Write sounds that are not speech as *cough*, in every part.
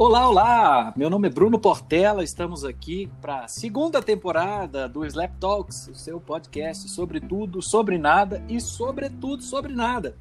Olá, olá! Meu nome é Bruno Portela, estamos aqui para a segunda temporada do Slap Talks, o seu podcast sobre tudo, sobre nada e sobretudo sobre nada.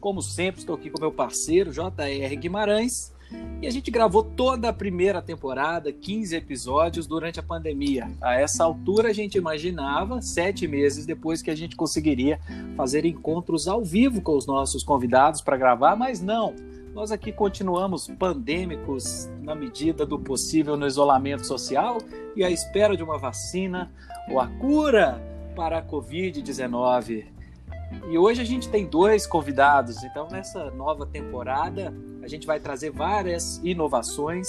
Como sempre, estou aqui com meu parceiro JR Guimarães e a gente gravou toda a primeira temporada, 15 episódios, durante a pandemia. A essa altura, a gente imaginava, sete meses depois, que a gente conseguiria fazer encontros ao vivo com os nossos convidados para gravar, mas não nós aqui continuamos pandêmicos na medida do possível no isolamento social e à espera de uma vacina ou a cura para a Covid-19. E hoje a gente tem dois convidados, então nessa nova temporada a gente vai trazer várias inovações,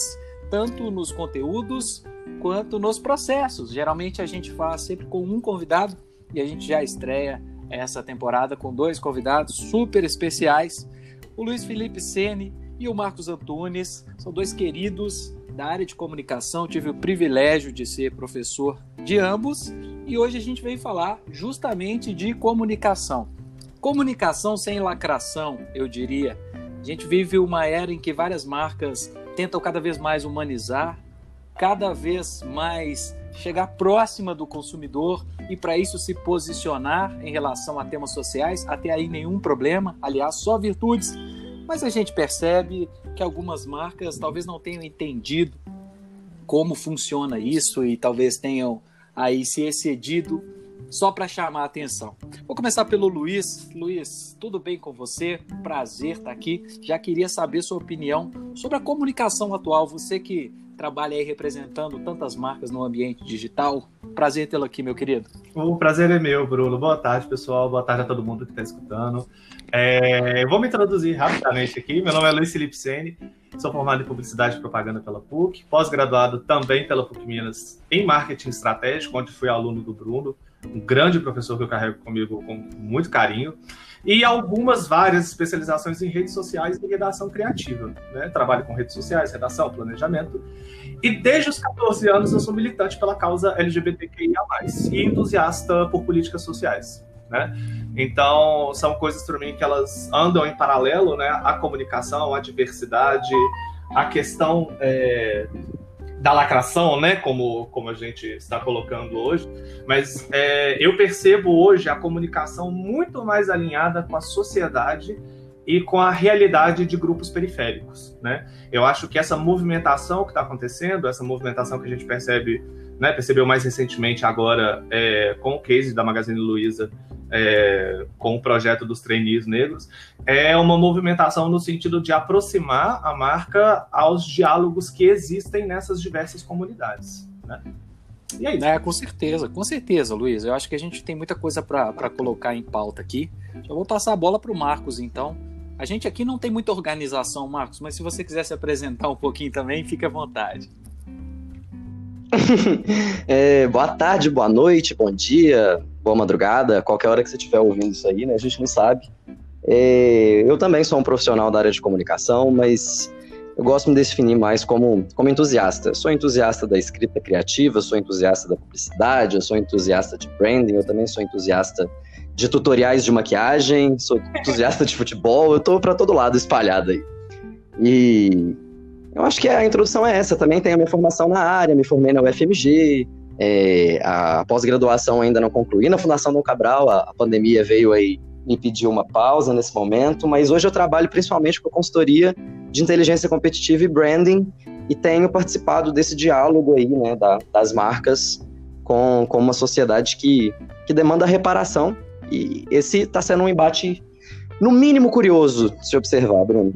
tanto nos conteúdos quanto nos processos. Geralmente a gente faz sempre com um convidado e a gente já estreia essa temporada com dois convidados super especiais o Luiz Felipe Sene e o Marcos Antunes são dois queridos da área de comunicação. Tive o privilégio de ser professor de ambos e hoje a gente vem falar justamente de comunicação. Comunicação sem lacração, eu diria. A gente vive uma era em que várias marcas tentam cada vez mais humanizar, cada vez mais chegar próxima do consumidor e para isso se posicionar em relação a temas sociais, até aí nenhum problema, aliás, só virtudes. Mas a gente percebe que algumas marcas talvez não tenham entendido como funciona isso e talvez tenham aí se excedido só para chamar a atenção. Vou começar pelo Luiz. Luiz, tudo bem com você? Prazer estar aqui. Já queria saber sua opinião sobre a comunicação atual. Você que trabalha aí representando tantas marcas no ambiente digital. Prazer tê-lo aqui, meu querido. O prazer é meu, Bruno. Boa tarde, pessoal. Boa tarde a todo mundo que está escutando. É, vou me introduzir rapidamente aqui. Meu nome é Luiz Felipe Sene. Sou formado em Publicidade e Propaganda pela PUC, pós-graduado também pela PUC Minas em Marketing Estratégico, onde fui aluno do Bruno, um grande professor que eu carrego comigo com muito carinho e algumas várias especializações em redes sociais e redação criativa. Né? Trabalho com redes sociais, redação, planejamento. E desde os 14 anos eu sou militante pela causa LGBTQIA+, e entusiasta por políticas sociais. Né? Então, são coisas para mim que elas andam em paralelo, né? A comunicação, a diversidade, a questão é, da lacração, né? Como, como a gente está colocando hoje. Mas é, eu percebo hoje a comunicação muito mais alinhada com a sociedade e com a realidade de grupos periféricos, né? Eu acho que essa movimentação que está acontecendo, essa movimentação que a gente percebe, né, percebeu mais recentemente agora é, com o case da Magazine Luiza é, com o projeto dos trainees negros, é uma movimentação no sentido de aproximar a marca aos diálogos que existem nessas diversas comunidades. Né? E aí? É, com certeza, com certeza, Luiz. Eu acho que a gente tem muita coisa para colocar em pauta aqui. Já vou passar a bola para o Marcos, então. A gente aqui não tem muita organização, Marcos, mas se você quiser se apresentar um pouquinho também, fique à vontade. *laughs* é, boa tarde, boa noite, bom dia, boa madrugada, qualquer hora que você estiver ouvindo isso aí, né? A gente não sabe. É, eu também sou um profissional da área de comunicação, mas eu gosto de me definir mais como, como entusiasta. Sou entusiasta da escrita criativa, sou entusiasta da publicidade, sou entusiasta de branding, eu também sou entusiasta de tutoriais de maquiagem, sou entusiasta de futebol, eu tô para todo lado espalhado aí. E eu acho que a introdução é essa. Também tenho a minha formação na área, me formei na UFMG, é, a pós-graduação ainda não concluí na Fundação Dom Cabral, a, a, pandemia veio aí me pedir uma pausa nesse momento, mas hoje eu trabalho principalmente com consultoria de inteligência competitiva e branding e tenho participado desse diálogo aí, né, da, das marcas com, com uma sociedade que, que demanda reparação e esse está sendo um embate no mínimo curioso se observar, Bruno.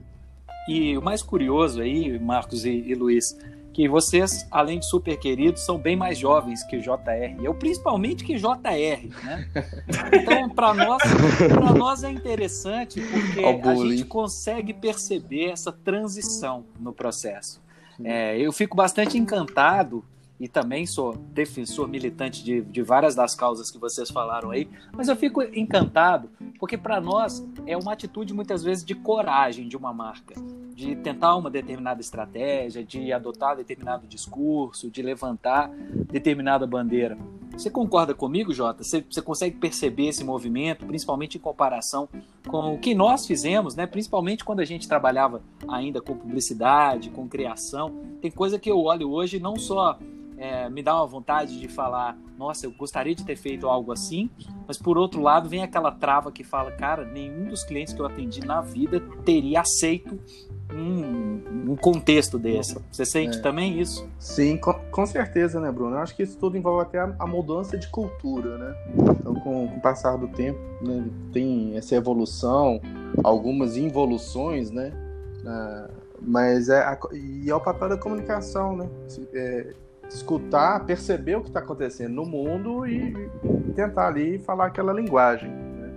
E o mais curioso aí, Marcos e, e Luiz, que vocês, além de super queridos, são bem mais jovens que JR. Eu principalmente que JR, né? Então, para nós, nós é interessante porque a gente consegue perceber essa transição no processo. É, eu fico bastante encantado e também sou defensor militante de, de várias das causas que vocês falaram aí, mas eu fico encantado porque para nós é uma atitude muitas vezes de coragem de uma marca, de tentar uma determinada estratégia, de adotar determinado discurso, de levantar determinada bandeira. Você concorda comigo, Jota? Você, você, consegue perceber esse movimento, principalmente em comparação com o que nós fizemos, né? Principalmente quando a gente trabalhava ainda com publicidade, com criação. Tem coisa que eu olho hoje não só é, me dá uma vontade de falar, nossa, eu gostaria de ter feito algo assim, mas por outro lado vem aquela trava que fala, cara, nenhum dos clientes que eu atendi na vida teria aceito um, um contexto desse. Você sente é. também isso? Sim, com, com, certeza, né, Bruno? Eu acho que isso tudo envolve até a, a mudança de cultura, né? Então, com, com o passar do tempo, né, tem essa evolução, algumas involuções, né? Ah, mas é a, e é o papel da comunicação, né? É, escutar, perceber o que está acontecendo no mundo e tentar ali falar aquela linguagem. Né?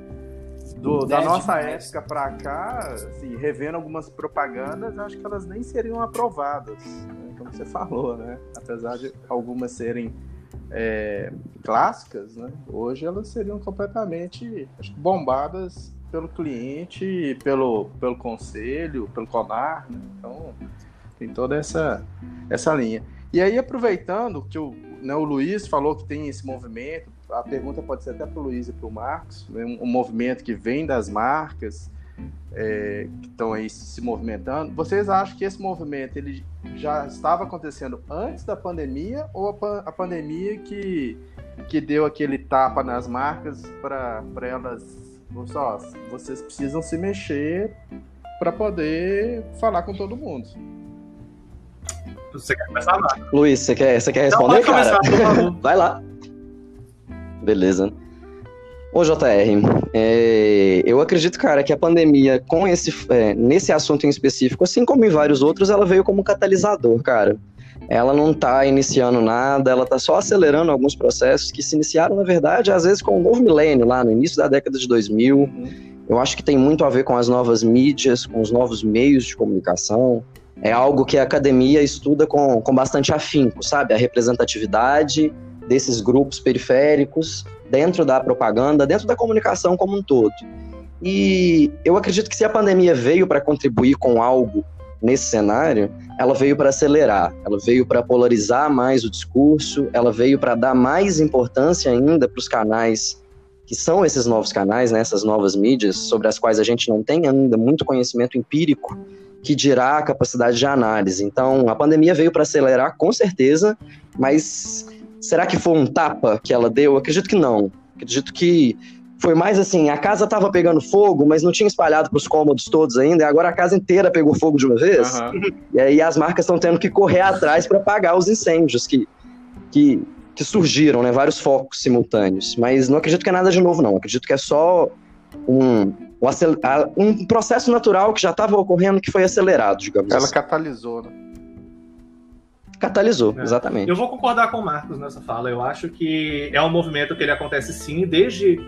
Do, da nossa época para cá, assim, revendo algumas propagandas, acho que elas nem seriam aprovadas, né? como você falou, né? Apesar de algumas serem é, clássicas, né? Hoje elas seriam completamente acho, bombadas pelo cliente, pelo, pelo conselho, pelo CONAR, né? Então tem toda essa, essa linha. E aí, aproveitando que o, né, o Luiz falou que tem esse movimento, a pergunta pode ser até para o Luiz e para o Marcos, né, um, um, movimento que vem das marcas é, que estão aí se movimentando. Vocês acham que esse movimento ele já estava acontecendo antes da pandemia ou a, a pandemia que, que deu aquele tapa nas marcas para elas, só, vocês precisam se mexer para poder falar com todo mundo? Você quer começar lá? Luiz, você quer, você quer responder, Não, cara? Começar, *laughs* Vai lá. Beleza. Ô, JR, é, eu acredito, cara, que a pandemia, com esse, é, nesse assunto em específico, assim como em vários outros, ela veio como catalisador, cara. Ela não tá iniciando nada, ela tá só acelerando alguns processos que se iniciaram, na verdade, às vezes com o novo milênio, lá no início da década de 2000. Uhum. Eu acho que tem muito a ver com as novas mídias, com os novos meios de comunicação, é algo que a academia estuda com, com bastante afinco, sabe? A representatividade desses grupos periféricos dentro da propaganda, dentro da comunicação como um todo. E eu acredito que se a pandemia veio para contribuir com algo nesse cenário, ela veio para acelerar, ela veio para polarizar mais o discurso, ela veio para dar mais importância ainda para os canais que são esses novos canais, né, essas novas mídias, sobre as quais a gente não tem ainda muito conhecimento empírico que dirá a capacidade de análise. Então, a pandemia veio para acelerar, com certeza, mas será que foi um tapa que ela deu? acredito que não. acredito que foi mais assim, a casa estava pegando fogo, mas não tinha espalhado para os cômodos todos ainda, e agora a casa inteira pegou fogo de uma vez. Uhum. E aí as marcas estão tendo que correr atrás para apagar os incêndios que, que, que surgiram, né? Vários focos simultâneos. Mas não acredito que é nada de novo, não. Acredito que é só um, um processo natural que já estava ocorrendo que foi acelerado, digamos Ela assim. catalisou, né? Catalisou, é. exatamente. Eu vou concordar com o Marcos nessa fala. Eu acho que é um movimento que ele acontece sim desde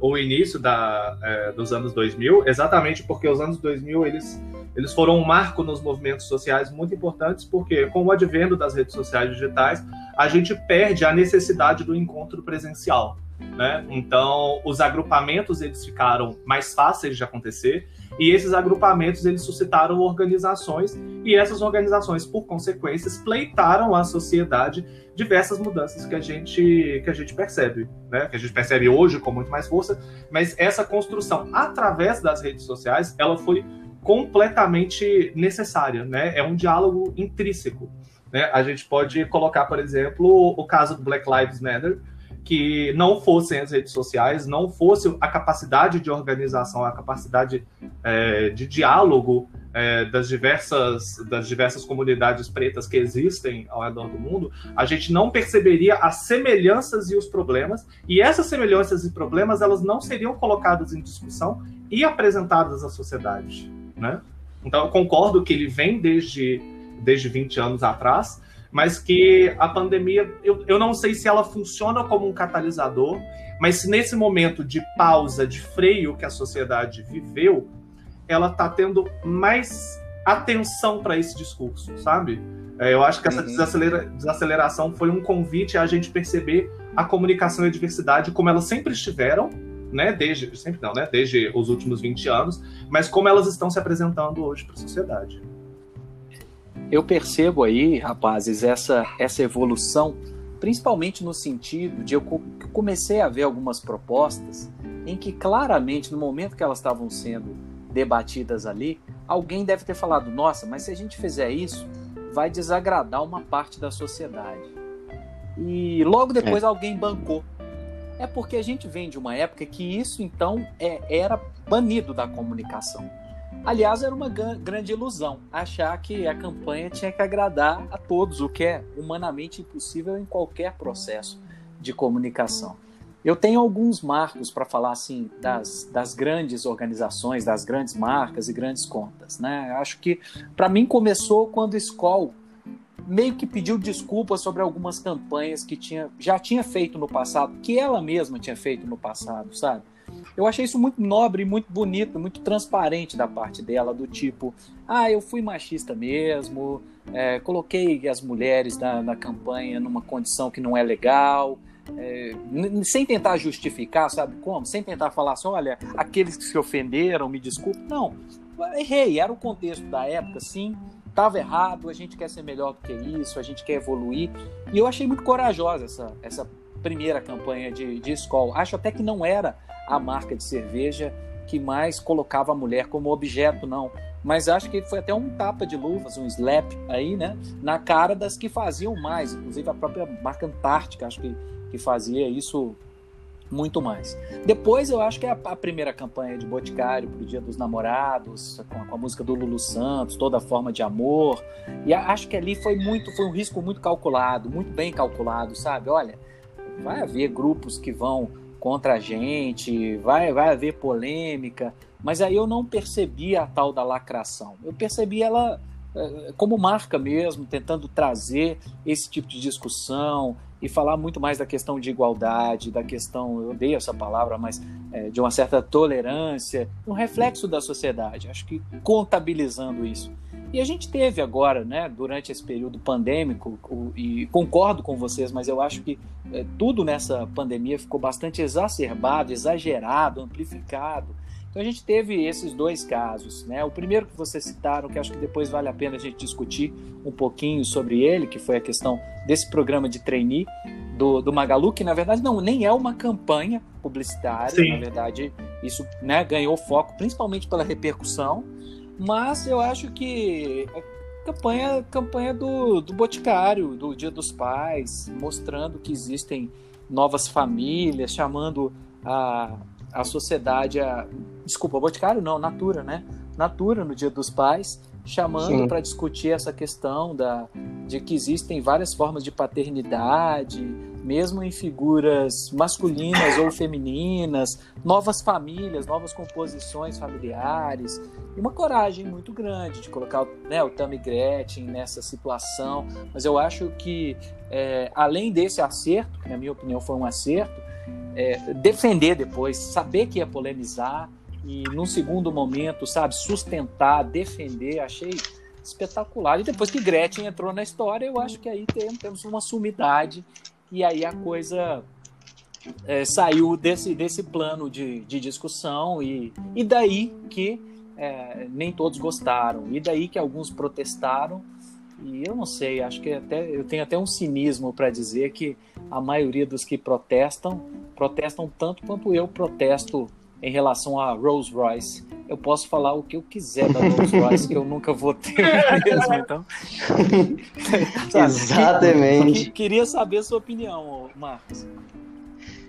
o início da, é, dos anos 2000, exatamente porque os anos 2000 eles, eles foram um marco nos movimentos sociais muito importantes, porque com o advento das redes sociais digitais, a gente perde a necessidade do encontro presencial. Né? Então, os agrupamentos eles ficaram mais fáceis de acontecer e esses agrupamentos eles suscitaram organizações e essas organizações, por consequência, pleitaram à sociedade diversas mudanças que a gente que a gente percebe, né? Que a gente percebe hoje com muito mais força, mas essa construção através das redes sociais, ela foi completamente necessária, né? É um diálogo intrínseco, né? A gente pode colocar, por exemplo, o caso do Black Lives Matter, que não fossem as redes sociais, não fosse a capacidade de organização, a capacidade é, de diálogo é, das, diversas, das diversas comunidades pretas que existem ao redor do mundo, a gente não perceberia as semelhanças e os problemas, e essas semelhanças e problemas elas não seriam colocadas em discussão e apresentadas à sociedade. Né? Então eu concordo que ele vem desde, desde 20 anos atrás, mas que a pandemia, eu, eu não sei se ela funciona como um catalisador, mas se nesse momento de pausa, de freio que a sociedade viveu, ela está tendo mais atenção para esse discurso, sabe? É, eu acho que essa uhum. desacelera, desaceleração foi um convite a gente perceber a comunicação e a diversidade como elas sempre estiveram, né? Desde sempre não, né? Desde os últimos 20 anos, mas como elas estão se apresentando hoje para a sociedade eu percebo aí, rapazes, essa, essa evolução principalmente no sentido de eu comecei a ver algumas propostas em que claramente no momento que elas estavam sendo debatidas ali, alguém deve ter falado: nossa, mas se a gente fizer isso, vai desagradar uma parte da sociedade. E logo depois é. alguém bancou. É porque a gente vem de uma época que isso então é, era banido da comunicação. Aliás, era uma grande ilusão achar que a campanha tinha que agradar a todos, o que é humanamente impossível em qualquer processo de comunicação. Eu tenho alguns marcos para falar assim das, das grandes organizações, das grandes marcas e grandes contas. Né? Acho que para mim começou quando a Skoll meio que pediu desculpas sobre algumas campanhas que tinha, já tinha feito no passado, que ela mesma tinha feito no passado, sabe? Eu achei isso muito nobre, muito bonito, muito transparente da parte dela, do tipo, ah, eu fui machista mesmo, é, coloquei as mulheres na, na campanha numa condição que não é legal, é, sem tentar justificar, sabe como? Sem tentar falar assim, olha, aqueles que se ofenderam, me desculpe. Não, errei, era o contexto da época, sim, estava errado, a gente quer ser melhor do que isso, a gente quer evoluir. E eu achei muito corajosa essa, essa primeira campanha de, de escola. Acho até que não era a marca de cerveja que mais colocava a mulher como objeto, não. Mas acho que foi até um tapa de luvas, um slap aí, né? Na cara das que faziam mais, inclusive a própria marca Antártica, acho que que fazia isso muito mais. Depois eu acho que é a, a primeira campanha de Boticário para o Dia dos Namorados, com a, com a, música do Lulu Santos, toda forma de amor. E a, acho que ali foi muito, foi um risco muito calculado, muito bem calculado, sabe? Olha, vai haver grupos que vão contra a gente, vai, vai haver polêmica, mas aí eu não percebi a tal da lacração. Eu percebi ela eh, como marca mesmo, tentando trazer esse tipo de discussão, e falar muito mais da questão de igualdade, da questão, eu odeio essa palavra, mas é, de uma certa tolerância, um reflexo da sociedade. Acho que contabilizando isso. E a gente teve agora, né, durante esse período pandêmico, o, e concordo com vocês, mas eu acho que é, tudo nessa pandemia ficou bastante exacerbado, exagerado, amplificado. Então a gente teve esses dois casos, né? O primeiro que vocês citaram, que acho que depois vale a pena a gente discutir um pouquinho sobre ele, que foi a questão desse programa de trainee do, do Magalu, que na verdade não nem é uma campanha publicitária, Sim. na verdade isso né, ganhou foco principalmente pela repercussão, mas eu acho que a campanha, campanha do, do Boticário, do Dia dos Pais, mostrando que existem novas famílias, chamando a a sociedade, a, desculpa, Boticário não, Natura, né? Natura no Dia dos Pais, chamando para discutir essa questão da, de que existem várias formas de paternidade, mesmo em figuras masculinas ou femininas, novas famílias, novas composições familiares, e uma coragem muito grande de colocar né, o Tammy Gretchen nessa situação. Mas eu acho que, é, além desse acerto, que na minha opinião foi um acerto, é, defender depois, saber que ia polemizar e num segundo momento, sabe, sustentar, defender, achei espetacular. E depois que Gretchen entrou na história, eu acho que aí temos uma sumidade e aí a coisa é, saiu desse, desse plano de, de discussão e, e daí que é, nem todos gostaram, e daí que alguns protestaram. E eu não sei, acho que até eu tenho até um cinismo para dizer que a maioria dos que protestam protestam tanto quanto eu protesto em relação a Rolls Royce. Eu posso falar o que eu quiser da Rolls Royce, que eu nunca vou ter *laughs* mesmo, então. *laughs* Exatamente. queria saber a sua opinião, Marcos.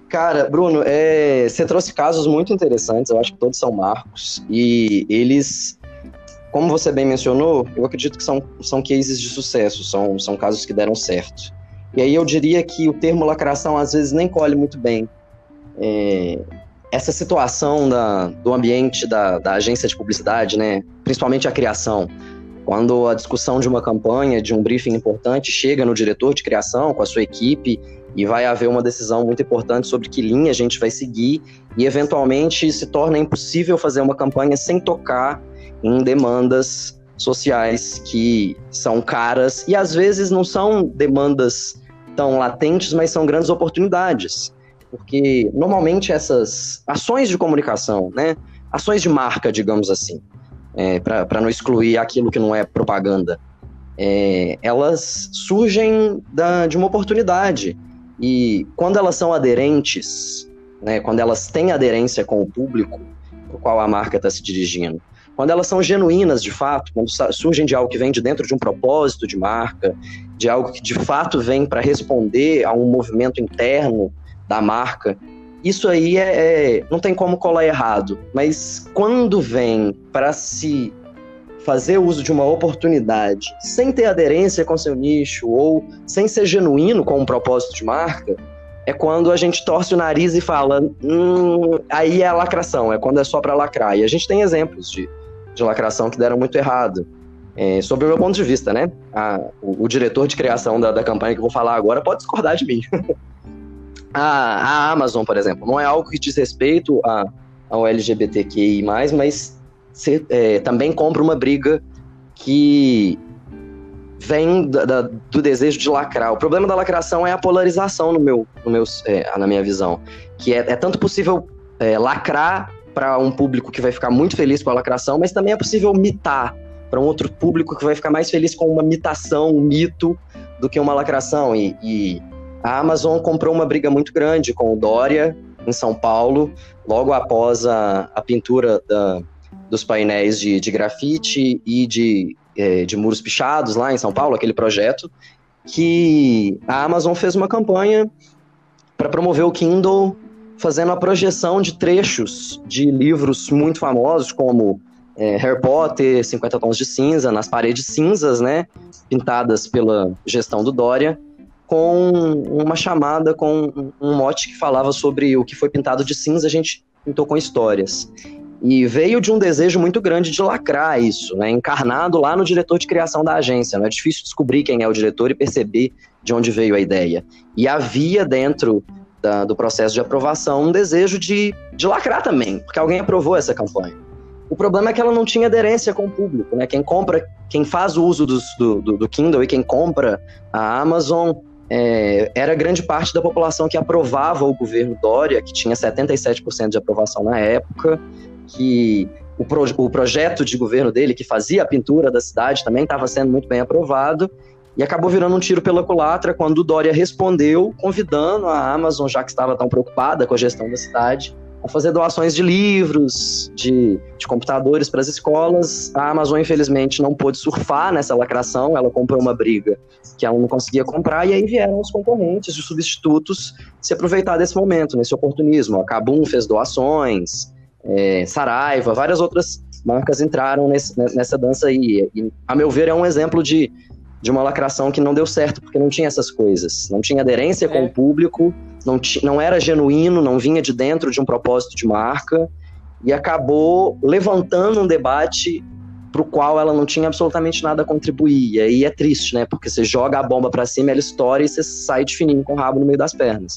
Cara, Bruno, é, você trouxe casos muito interessantes, eu acho que todos são marcos, e eles como você bem mencionou, eu acredito que são, são cases de sucesso, são, são casos que deram certo. E aí eu diria que o termo lacração às vezes nem colhe muito bem. É, essa situação da, do ambiente da, da agência de publicidade, né, principalmente a criação, quando a discussão de uma campanha, de um briefing importante, chega no diretor de criação com a sua equipe e vai haver uma decisão muito importante sobre que linha a gente vai seguir e eventualmente se torna impossível fazer uma campanha sem tocar em demandas sociais que são caras e às vezes não são demandas tão latentes, mas são grandes oportunidades. Porque normalmente essas ações de comunicação, né, ações de marca, digamos assim, é, para não excluir aquilo que não é propaganda, é, elas surgem da, de uma oportunidade. E quando elas são aderentes, né, quando elas têm aderência com o público para o qual a marca está se dirigindo, quando elas são genuínas de fato, quando surgem de algo que vem de dentro de um propósito de marca, de algo que de fato vem para responder a um movimento interno da marca, isso aí é, é, não tem como colar errado. Mas quando vem para se fazer uso de uma oportunidade sem ter aderência com seu nicho ou sem ser genuíno com um propósito de marca, é quando a gente torce o nariz e fala, hum, aí é lacração, é quando é só para lacrar. E a gente tem exemplos de, de lacração que deram muito errado. É, sobre o meu ponto de vista, né? A, o, o, diretor de criação da, da campanha que eu vou falar agora pode discordar de mim. *laughs* a, a, Amazon, por exemplo, não é algo que diz respeito a, ao LGBTQI, mas se, é, também compra uma briga que vem da, da, do desejo de lacrar. O problema da lacração é a polarização no meu, no meu, é, na minha visão. Que é, é tanto possível é, lacrar para um público que vai ficar muito feliz com a lacração, mas também é possível mitar para um outro público que vai ficar mais feliz com uma mitação, um mito, do que uma lacração. E, e a Amazon comprou uma briga muito grande com o Dória, em São Paulo, logo após a, a pintura da, dos painéis de, de grafite e de, é, de muros pichados lá em São Paulo, aquele projeto, que a Amazon fez uma campanha para promover o Kindle, fazendo a projeção de trechos de livros muito famosos, como é, Harry Potter, 50 Tons de Cinza, nas paredes cinzas, né, pintadas pela gestão do Dória, com uma chamada, com um mote que falava sobre o que foi pintado de cinza, a gente pintou com histórias. E veio de um desejo muito grande de lacrar isso, né? encarnado lá no diretor de criação da agência. Não é difícil descobrir quem é o diretor e perceber de onde veio a ideia. E havia dentro da, do processo de aprovação um desejo de, de lacrar também, porque alguém aprovou essa campanha. O problema é que ela não tinha aderência com o público, né? Quem compra, quem faz o uso do, do, do Kindle e quem compra a Amazon é, era grande parte da população que aprovava o governo Dória, que tinha 77% de aprovação na época, que o, pro, o projeto de governo dele, que fazia a pintura da cidade, também estava sendo muito bem aprovado, e acabou virando um tiro pela culatra quando o Dória respondeu, convidando a Amazon, já que estava tão preocupada com a gestão da cidade, a fazer doações de livros, de, de computadores para as escolas. A Amazon, infelizmente, não pôde surfar nessa lacração, ela comprou uma briga que ela não conseguia comprar, e aí vieram os concorrentes, os substitutos, se aproveitar desse momento, nesse oportunismo. A Kabum fez doações, é, Saraiva, várias outras marcas entraram nesse, nessa dança aí. E, a meu ver, é um exemplo de, de uma lacração que não deu certo, porque não tinha essas coisas. Não tinha aderência é. com o público, não, não era genuíno, não vinha de dentro de um propósito de marca, e acabou levantando um debate para o qual ela não tinha absolutamente nada a contribuir. E aí é triste, né? Porque você joga a bomba para cima, ela estoura e você sai de fininho com o rabo no meio das pernas.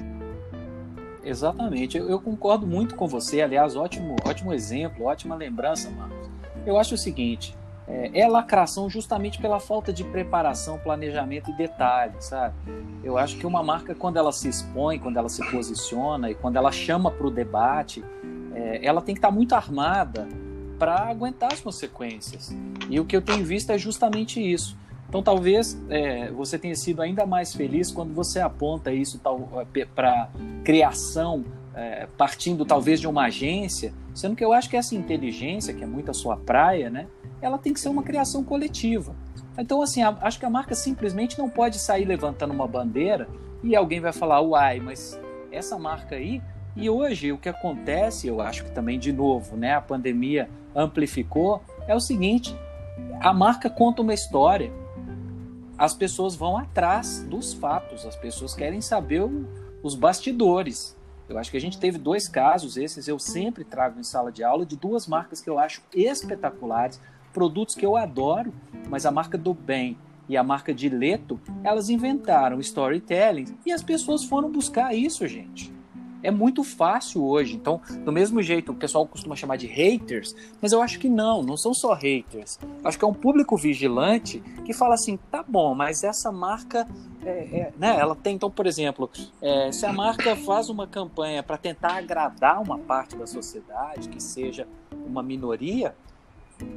Exatamente, eu, eu, concordo muito com você. Aliás, ótimo, ótimo exemplo, ótima lembrança, Marcos. Eu acho o seguinte: é, é lacração justamente pela falta de preparação, planejamento e detalhe, sabe? Eu acho que uma marca, quando ela se expõe, quando ela se posiciona e quando ela chama para o debate, é, ela tem que estar tá muito armada para aguentar as consequências. E o que eu tenho visto é justamente isso. Então, talvez é, você tenha sido ainda mais feliz quando você aponta isso é, para criação, é, partindo talvez de uma agência, sendo que eu acho que essa inteligência, que é muito a sua praia, né, ela tem que ser uma criação coletiva. Então, assim, a, acho que a marca simplesmente não pode sair levantando uma bandeira e alguém vai falar, uai, mas essa marca aí. E hoje o que acontece, eu acho que também de novo, né, a pandemia amplificou, é o seguinte: a marca conta uma história as pessoas vão atrás dos fatos, as pessoas querem saber o, os bastidores. Eu acho que a gente teve dois casos, esses eu sempre trago em sala de aula, de duas marcas que eu acho espetaculares, produtos que eu adoro, mas a marca do bem e a marca de Leto, elas inventaram storytelling e as pessoas foram buscar isso, gente é muito fácil hoje. Então, do mesmo jeito, o pessoal costuma chamar de haters, mas eu acho que não, não são só haters. Acho que é um público vigilante que fala assim: tá bom, mas essa marca, é, é, né, ela tem. Então, por exemplo, é, se a marca faz uma campanha para tentar agradar uma parte da sociedade, que seja uma minoria,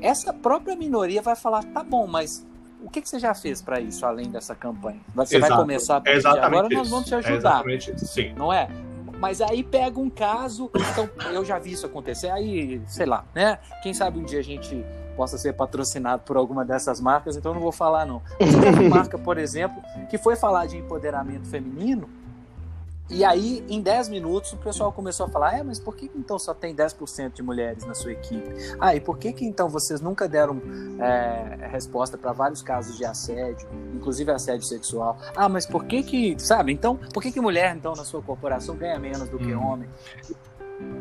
essa própria minoria vai falar: tá bom, mas o que, que você já fez para isso, além dessa campanha? Você Exato. vai começar a pedir, agora nós vamos te ajudar. É Sim. Não é? Mas aí pega um caso, então eu já vi isso acontecer, aí, sei lá, né? Quem sabe um dia a gente possa ser patrocinado por alguma dessas marcas, então eu não vou falar não. Mas uma marca, por exemplo, que foi falar de empoderamento feminino, e aí, em 10 minutos, o pessoal começou a falar: é, mas por que então só tem 10% de mulheres na sua equipe? Ah, e por que, que então vocês nunca deram é, resposta para vários casos de assédio, inclusive assédio sexual? Ah, mas por que que, sabe? Então, por que que mulher, então, na sua corporação ganha menos do que hum. homem?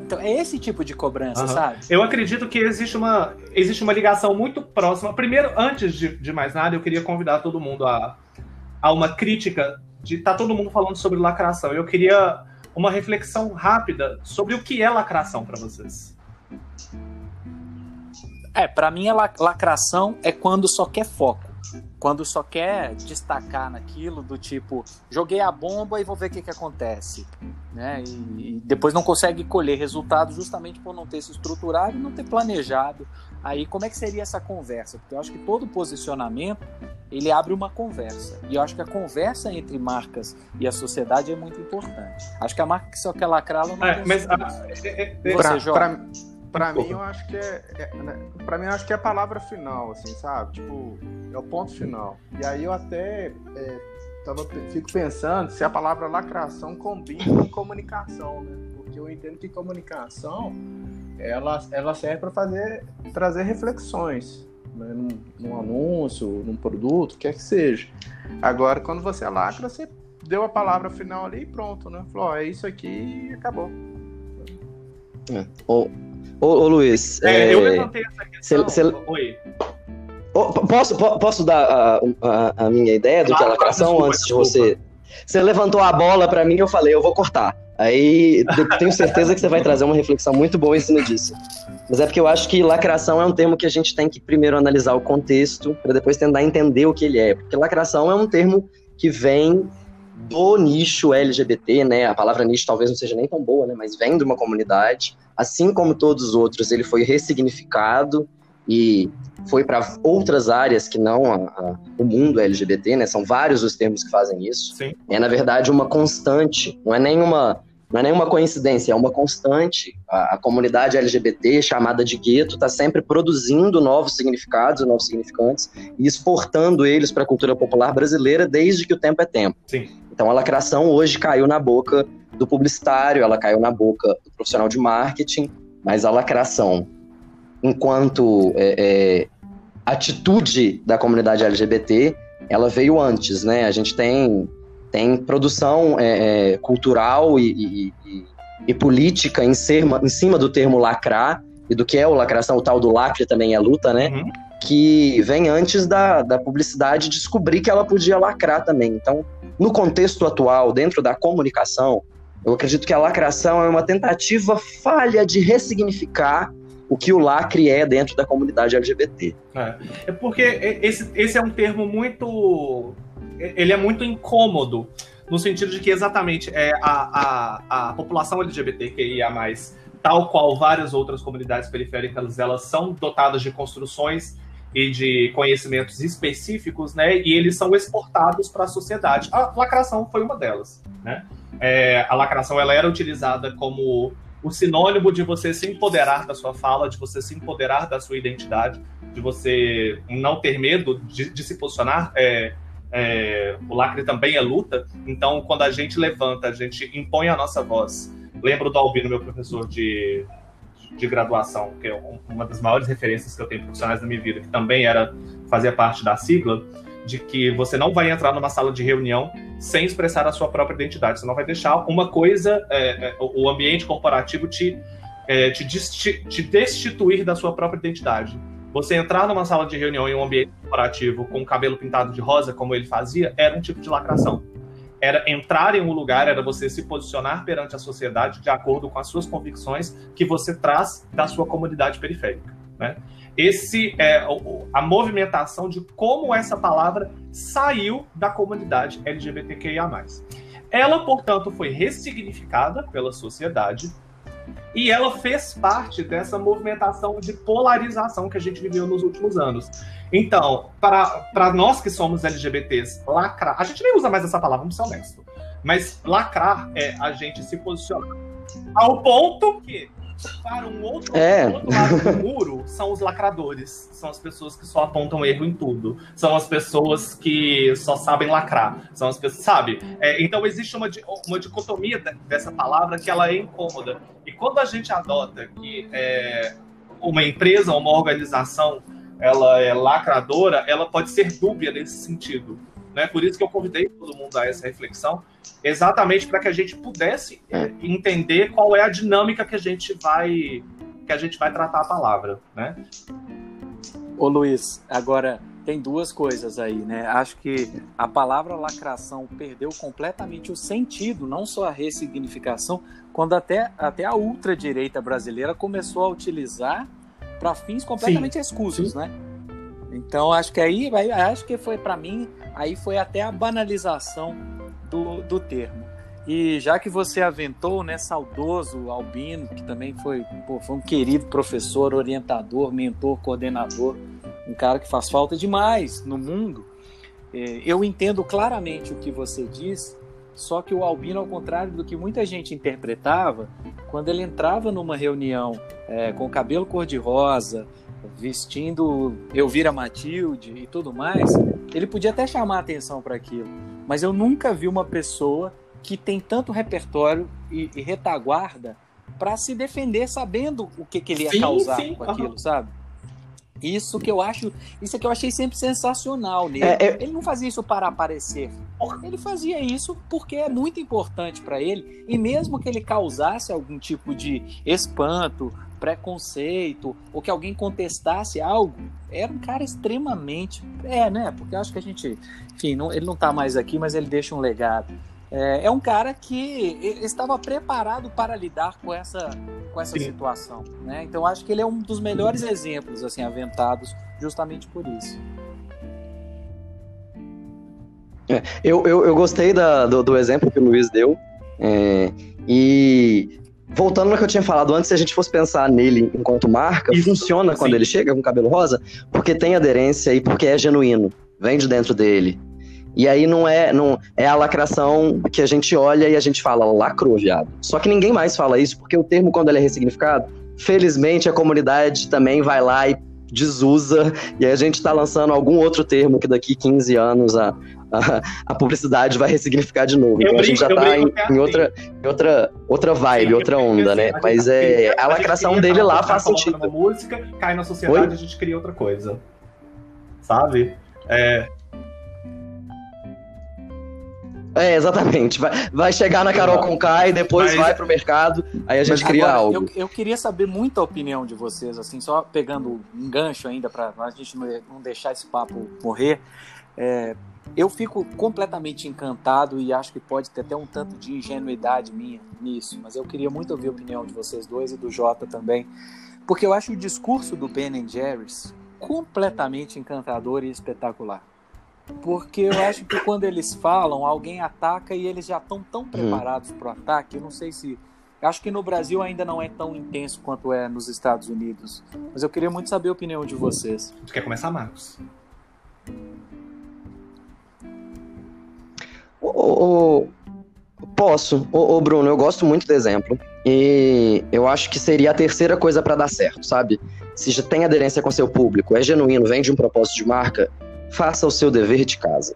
Então, é esse tipo de cobrança, uhum. sabe? Eu acredito que existe uma, existe uma ligação muito próxima. Primeiro, antes de, de mais nada, eu queria convidar todo mundo a, a uma crítica de estar tá todo mundo falando sobre lacração. Eu queria uma reflexão rápida sobre o que é lacração para vocês. É, para mim a lacração é quando só quer foco quando só quer destacar naquilo do tipo joguei a bomba e vou ver o que, que acontece né e, e, depois não consegue colher resultado justamente por não ter se estruturado e não ter planejado aí como é que seria essa conversa? Porque eu acho que todo posicionamento ele abre uma conversa. E eu acho que a conversa entre marcas e a sociedade é muito importante. Acho que a marca que só quer lacrar ela não é, mas a, é, é, é você pra, pra, pra mim eu acho que é, é né, para mim eu acho que é a palavra final assim sabe? Tipo é o ponto final. E aí eu até é, tava, fico pensando se a palavra lacração combina com comunicação, né? Porque eu entendo que comunicação ela, ela serve para fazer trazer reflexões né? num, num, anúncio, num produto, quer que seja. Agora, quando você lacra, você deu a palavra final ali e pronto, né? Falou, ó, é isso aqui e acabou. É. Ô, ô, ô, Luiz. É, é... Eu levantei essa questão. Cê, cê... Oi. Posso, posso dar a, a, a minha ideia do claro, que é lacração desculpa, antes de você. Você levantou a bola para mim e eu falei, eu vou cortar. Aí tenho certeza que você vai trazer uma reflexão muito boa em cima disso. Mas é porque eu acho que lacração é um termo que a gente tem que primeiro analisar o contexto, para depois tentar entender o que ele é. Porque lacração é um termo que vem do nicho LGBT, né? A palavra nicho talvez não seja nem tão boa, né? Mas vem de uma comunidade. Assim como todos os outros, ele foi ressignificado e foi para outras áreas que não a, a, o mundo LGBT, né? São vários os termos que fazem isso. Sim. É na verdade uma constante, não é nenhuma não é nenhuma coincidência, é uma constante. A, a comunidade LGBT, chamada de gueto, está sempre produzindo novos significados, novos significantes e exportando eles para a cultura popular brasileira desde que o tempo é tempo. Sim. Então a lacração hoje caiu na boca do publicitário, ela caiu na boca do profissional de marketing, mas a lacração enquanto é, é, atitude da comunidade LGBT, ela veio antes, né? A gente tem, tem produção é, é cultural e, e, e, política em, ser, em cima do termo lacrar e do que é o lacração, o tal do lacre também é luta, né? Uhum. Que vem antes da, da publicidade descobrir que ela podia lacrar também. Então, no contexto atual, dentro da comunicação, eu acredito que a lacração é uma tentativa falha de ressignificar o que o lacre é dentro da comunidade LGBT. É, é porque esse, esse é um termo muito. Ele é muito incômodo, no sentido de que exatamente é a, a, a população LGBTQIA, tal qual várias outras comunidades periféricas, elas são dotadas de construções e de conhecimentos específicos, né? E eles são exportados para a sociedade. A lacração foi uma delas, né? É, a lacração ela era utilizada como o sinônimo de você se empoderar da sua fala, de você se empoderar da sua identidade, de você não ter medo de, de se posicionar. É, é, o lacre também é luta, então quando a gente levanta, a gente impõe a nossa voz. Lembro do Albino, meu professor de, de graduação, que é uma das maiores referências que eu tenho profissionais da minha vida, que também era fazer parte da sigla de que você não vai entrar numa sala de reunião sem expressar a sua própria identidade. Você não vai deixar uma coisa, é, é, o ambiente corporativo te, é, te, te, destituir da sua própria identidade. Você entrar numa sala de reunião em um ambiente corporativo com o cabelo pintado de rosa, como ele fazia, era um tipo de lacração. Era entrar em um lugar, era você se posicionar perante a sociedade de acordo com as suas convicções que você traz da sua comunidade periférica. Né? Esse é a movimentação de como essa palavra saiu da comunidade LGBTQIA+. Ela, portanto, foi ressignificada pela sociedade E ela fez parte dessa movimentação de polarização que a gente viveu nos últimos anos. Então, para nós que somos LGBTs, lacrar. A gente nem usa mais essa palavra, vamos ser honestos. Mas lacrar é a gente se posicionar ao ponto que para um outro, é. outro lado do muro são os lacradores. São as pessoas que só apontam erro em tudo. São as pessoas que só sabem lacrar. São as pessoas, sabe? É, então existe uma, uma dicotomia dessa palavra que ela é incômoda. E quando a gente adota que é, uma empresa, uma organização, ela é lacradora, ela pode ser dúbia nesse sentido. Né? Por isso que eu convidei todo mundo a essa reflexão, exatamente para que a gente pudesse é, entender qual é a dinâmica que a gente vai que a gente vai tratar a palavra, né? Ô Luiz, agora tem duas coisas aí, né? Acho que a palavra lacração perdeu completamente o sentido, não só a ressignificação, quando até, até a ultradireita brasileira começou a utilizar para fins completamente sim, escusos, sim. né? Então acho que aí, acho que foi para mim, aí foi até a banalização do, do termo. E já que você aventou, né, saudoso Albino, que também foi, pô, foi um querido professor, orientador, mentor, coordenador, um cara que faz falta demais no mundo, é, eu entendo claramente o que você diz, só que o Albino, ao contrário do que muita gente interpretava, quando ele entrava numa reunião é, com cabelo cor-de-rosa, vestindo Elvira Matilde e tudo mais, ele podia até chamar atenção para aquilo. Mas eu nunca vi uma pessoa que tem tanto repertório e, e retaguarda para se defender sabendo o que, que ele ia sim, causar sim, com aquilo, uhum. sabe? Isso que eu acho, isso que eu achei sempre sensacional nele. É, é... Ele não fazia isso para aparecer. Ele fazia isso porque é muito importante para ele e mesmo que ele causasse algum tipo de espanto, preconceito ou que alguém contestasse algo, era um cara extremamente, é, né? Porque eu acho que a gente, enfim, não, ele não está mais aqui, mas ele deixa um legado. É, é um cara que estava preparado para lidar com essa, com essa situação. Né? Então acho que ele é um dos melhores exemplos assim aventados justamente por isso. É, eu, eu, eu, gostei da, do, do, exemplo que o Luiz deu. É, e voltando no que eu tinha falado antes, se a gente fosse pensar nele enquanto marca, Isso, funciona sim. quando ele chega com cabelo rosa, porque tem aderência e porque é genuíno, vem de dentro dele. E aí não é, não é a lacração que a gente olha e a gente fala, lacrou, viado. Só que ninguém mais fala isso, porque o termo, quando ele é ressignificado, felizmente a comunidade também vai lá e desusa, e aí a gente está lançando algum outro termo que daqui 15 anos a, a, *laughs* a publicidade vai ressignificar de novo. então a gente já está em, em, outra, em outra, outra vibe, Sim, outra onda, né? Mas é, a, lacração dele lá faz sentido. música, cai na sociedade, Oi? a gente cria outra coisa. Sabe? É, é, exatamente. Vai, vai chegar na Carol com Kai, depois Mas... vai pro mercado, aí a gente cria algo. Eu, eu, queria saber muito a opinião de vocês, assim, só pegando um gancho ainda para a gente não deixar esse papo morrer. É, eu fico completamente encantado e acho que pode ter até um tanto de ingenuidade minha nisso, mas eu queria muito ouvir a opinião de vocês dois e do Jota também, porque eu acho o discurso do Ben Jerry's completamente encantador e espetacular. Porque eu acho que quando eles falam, alguém ataca e eles já estão tão hum. preparados para o ataque. Eu não sei se. Acho que no Brasil ainda não é tão intenso quanto é nos Estados Unidos. Mas eu queria muito saber a opinião de vocês. Tu quer começar, Marcos? O, posso. O, Bruno, eu gosto muito do exemplo. E eu acho que seria a terceira coisa para dar certo, sabe? Se já tem aderência com seu público, é genuíno, vem de um propósito de marca, faça o seu dever de casa.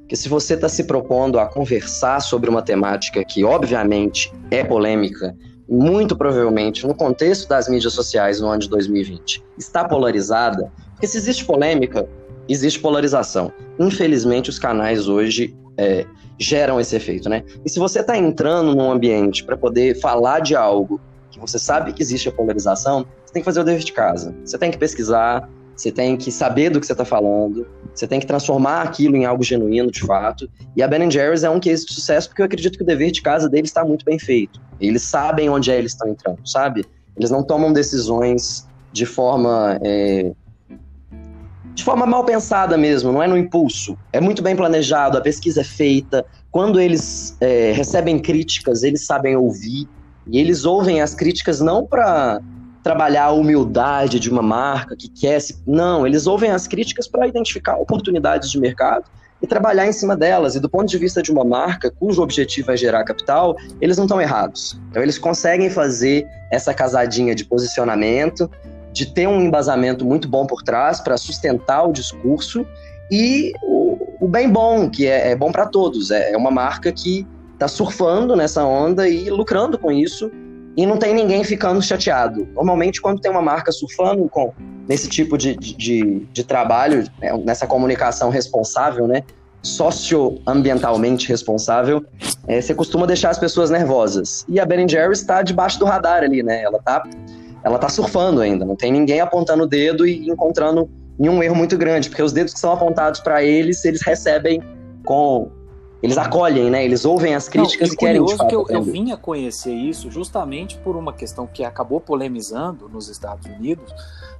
Porque se você está se propondo a conversar sobre uma temática que, obviamente, é polêmica, muito provavelmente, no contexto das mídias sociais no ano de 2020, está polarizada, porque se existe polêmica, existe polarização. Infelizmente, os canais hoje é, geram esse efeito, né? E se você está entrando num ambiente para poder falar de algo que você sabe que existe a polarização, você tem que fazer o dever de casa. Você tem que pesquisar, você tem que saber do que você está falando, você tem que transformar aquilo em algo genuíno, de fato. E a Ben Jerry's é um case de sucesso porque eu acredito que o dever de casa deles está muito bem feito. Eles sabem onde é eles estão entrando, sabe? Eles não tomam decisões de forma. É... de forma mal pensada mesmo, não é no impulso. É muito bem planejado, a pesquisa é feita. Quando eles é, recebem críticas, eles sabem ouvir. E eles ouvem as críticas não para trabalhar a humildade de uma marca que quer se. Não, eles ouvem as críticas para identificar oportunidades de mercado e trabalhar em cima delas. E do ponto de vista de uma marca cujo objetivo é gerar capital, eles não estão errados. Então, eles conseguem fazer essa casadinha de posicionamento, de ter um embasamento muito bom por trás para sustentar o discurso e o, o bem bom, que é, é bom para todos. É, é uma marca que está surfando nessa onda e lucrando com isso e não tem ninguém ficando chateado. Normalmente, quando tem uma marca surfando com nesse tipo de, de, de trabalho, né, nessa comunicação responsável, né, socioambientalmente responsável, é, você costuma deixar as pessoas nervosas. E a Ben Jerry's está debaixo do radar ali, né? Ela está ela tá surfando ainda, não tem ninguém apontando o dedo e encontrando nenhum erro muito grande, porque os dedos que são apontados para eles, eles recebem com eles acolhem, né? Eles ouvem as críticas Não, e, e querem de fato, que eu, eu vim a conhecer isso justamente por uma questão que acabou polemizando nos Estados Unidos,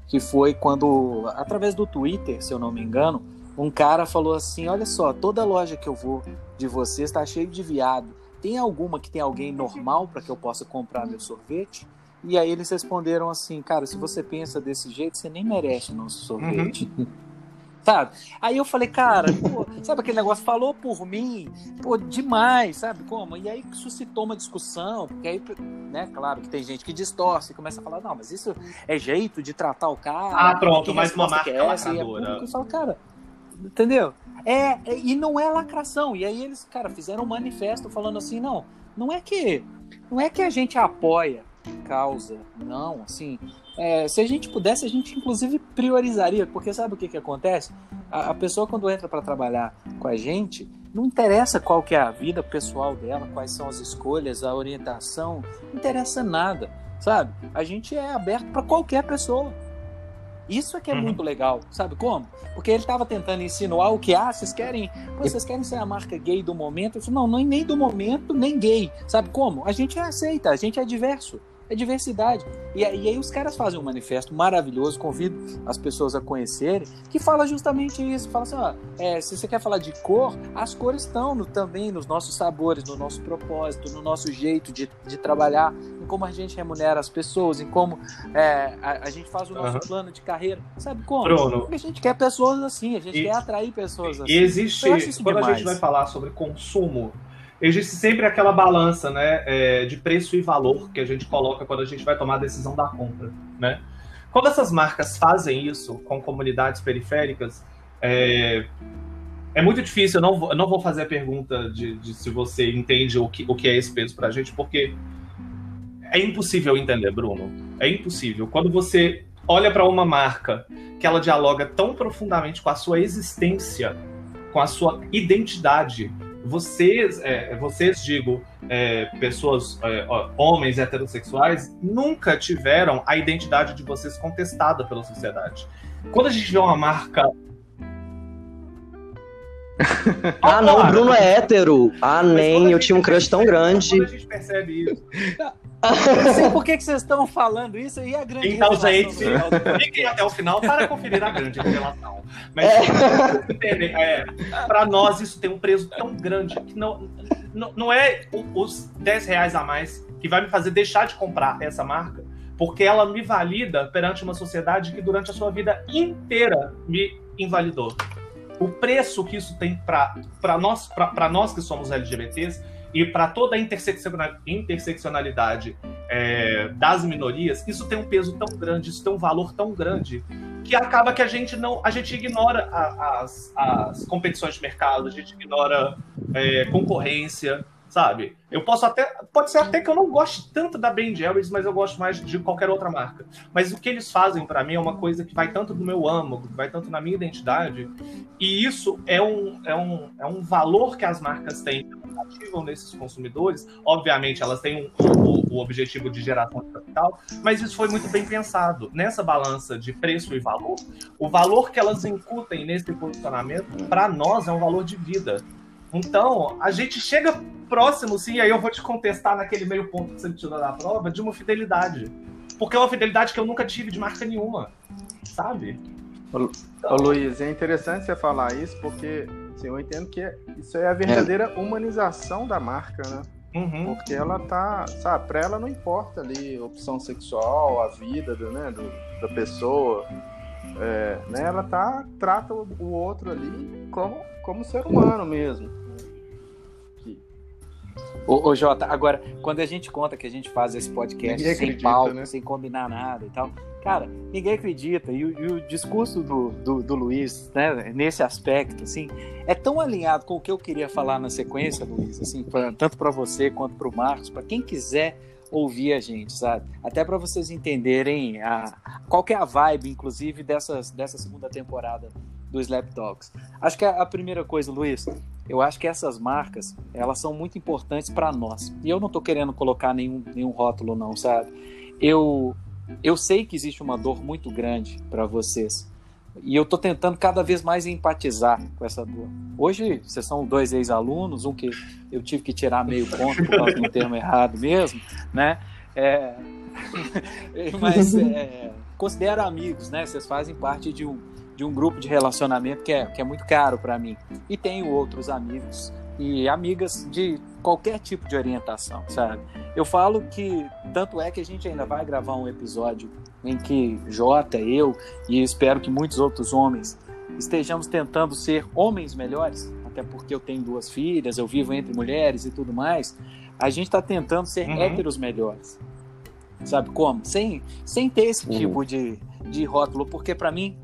que foi quando, através do Twitter, se eu não me engano, um cara falou assim: Olha só, toda loja que eu vou de vocês está cheio de viado. Tem alguma que tem alguém normal para que eu possa comprar meu sorvete? E aí eles responderam assim: Cara, se você pensa desse jeito, você nem merece o nosso sorvete. Uhum. *laughs* sabe? Aí eu falei, cara, pô, sabe aquele negócio? Falou por mim, pô, demais, sabe como? E aí suscitou uma discussão, porque aí, né, claro que tem gente que distorce e começa a falar, não, mas isso é jeito de tratar o cara. Ah, pronto, mas uma marca é essa, lacradora. É fala, cara, entendeu? É, é, e não é lacração. E aí eles, cara, fizeram um manifesto falando assim, não, não é que não é que a gente apoia causa, não, assim, é, se a gente pudesse, a gente inclusive priorizaria, porque sabe o que, que acontece? A, a pessoa quando entra para trabalhar com a gente, não interessa qual que é a vida pessoal dela, quais são as escolhas, a orientação, não interessa nada, sabe? A gente é aberto para qualquer pessoa. Isso é que é uhum. muito legal, sabe como? Porque ele estava tentando insinuar o que, ah, vocês querem, vocês querem ser a marca gay do momento? Eu falei, não, não é nem do momento, nem gay, sabe como? A gente aceita, a gente é diverso é diversidade. E, e, aí os caras fazem um manifesto maravilhoso, convido as pessoas a conhecerem, que fala justamente isso. Fala assim, ó, é, se você quer falar de cor, as cores estão no, também nos nossos sabores, no nosso propósito, no nosso jeito de, de trabalhar, em como a gente remunera as pessoas, em como é, a, a, gente faz o nosso uhum. plano de carreira. Sabe como? Bruno, Porque a gente quer pessoas assim, a gente e, quer atrair pessoas assim. E existe, quando demais. a gente vai falar sobre consumo, existe sempre aquela balança né, é, de preço e valor que a gente coloca quando a gente vai tomar a decisão da compra. Né? Quando essas marcas fazem isso com comunidades periféricas, é, é muito difícil. Eu não vou, eu não vou fazer a pergunta de, de, se você entende o que, o que é esse peso para a gente, porque é impossível entender, Bruno. É impossível. Quando você olha para uma marca que ela dialoga tão profundamente com a sua existência, com a sua identidade, vocês, é, vocês digo, é, pessoas, é, homens heterossexuais, nunca tiveram a identidade de vocês contestada pela sociedade. Quando a gente vê uma marca *laughs* ah, não, o Bruno é hétero. Ah, nem, eu tinha um crush tão grande. Quando a gente percebe isso. *laughs* Não sei por que, que vocês estão falando isso e a grande Então, gente, fiquem até o final para conferir a grande revelação. Mas, é. é, para nós, isso tem um preço tão grande que não, não, não é os 10 reais a mais que vai me fazer deixar de comprar essa marca, porque ela me valida perante uma sociedade que durante a sua vida inteira me invalidou. O preço que isso tem para nós, nós que somos LGBTs e para toda a interseccionalidade é, das minorias, isso tem um peso tão grande, isso tem um valor tão grande que acaba que a gente não, a gente ignora a, as, as competições de mercado, a gente ignora é, concorrência, sabe? Eu posso até, pode ser até que eu não goste tanto da Ben Jerry's, mas eu gosto mais de qualquer outra marca. Mas o que eles fazem para mim é uma coisa que vai tanto no meu âmago, vai tanto na minha identidade, e isso é um, é um, é um valor que as marcas têm ativam nesses consumidores. Obviamente, elas têm um, o, o objetivo de geração de capital, mas isso foi muito bem pensado. Nessa balança de preço e valor, o valor que elas incutem nesse posicionamento, para nós, é um valor de vida. Então, a gente chega próximo, sim, aí eu vou te contestar naquele meio ponto que você me tirou da prova, de uma fidelidade. Porque é uma fidelidade que eu nunca tive de marca nenhuma, sabe? Ô, ô Luiz, é interessante você falar isso, porque assim, eu entendo que isso é a verdadeira é. humanização da marca, né? Uhum. Porque ela tá, sabe, pra ela não importa ali opção sexual, a vida do, né, do, da pessoa. É, né, ela tá, trata o outro ali como, como ser humano mesmo. Ô, ô, Jota, agora, quando a gente conta que a gente faz esse podcast sem acredita, pauta, né? sem combinar nada e tal, cara, ninguém acredita. E, e o discurso do, do, do, Luiz, né, nesse aspecto, assim, é tão alinhado com o que eu queria falar na sequência, Luiz, assim, pra, tanto para você quanto para o Marcos, para quem quiser ouvir a gente, sabe? Até para vocês entenderem a, qual é a vibe, inclusive, dessas, dessa segunda temporada do Slap Dogs. Acho que a, a primeira coisa, Luiz, eu acho que essas marcas, elas são muito importantes para nós. E eu não estou querendo colocar nenhum, nenhum rótulo, não, sabe? Eu, eu sei que existe uma dor muito grande para vocês. E eu estou tentando cada vez mais empatizar com essa dor. Hoje, vocês são dois ex-alunos, um que eu tive que tirar meio ponto por causa do termo errado mesmo, né? É... *laughs* Mas é... considero amigos, né? Vocês fazem parte de um, de um grupo de relacionamento que é, que é muito caro para mim. E tenho outros amigos e amigas de qualquer tipo de orientação, sabe? Eu falo que tanto é que a gente ainda vai gravar um episódio em que Jota, eu e espero que muitos outros homens estejamos tentando ser homens melhores, até porque eu tenho duas filhas, eu vivo entre mulheres e tudo mais. A gente está tentando ser uhum. héteros melhores, sabe como? Sem, sem ter esse uhum. tipo de, de rótulo, porque para mim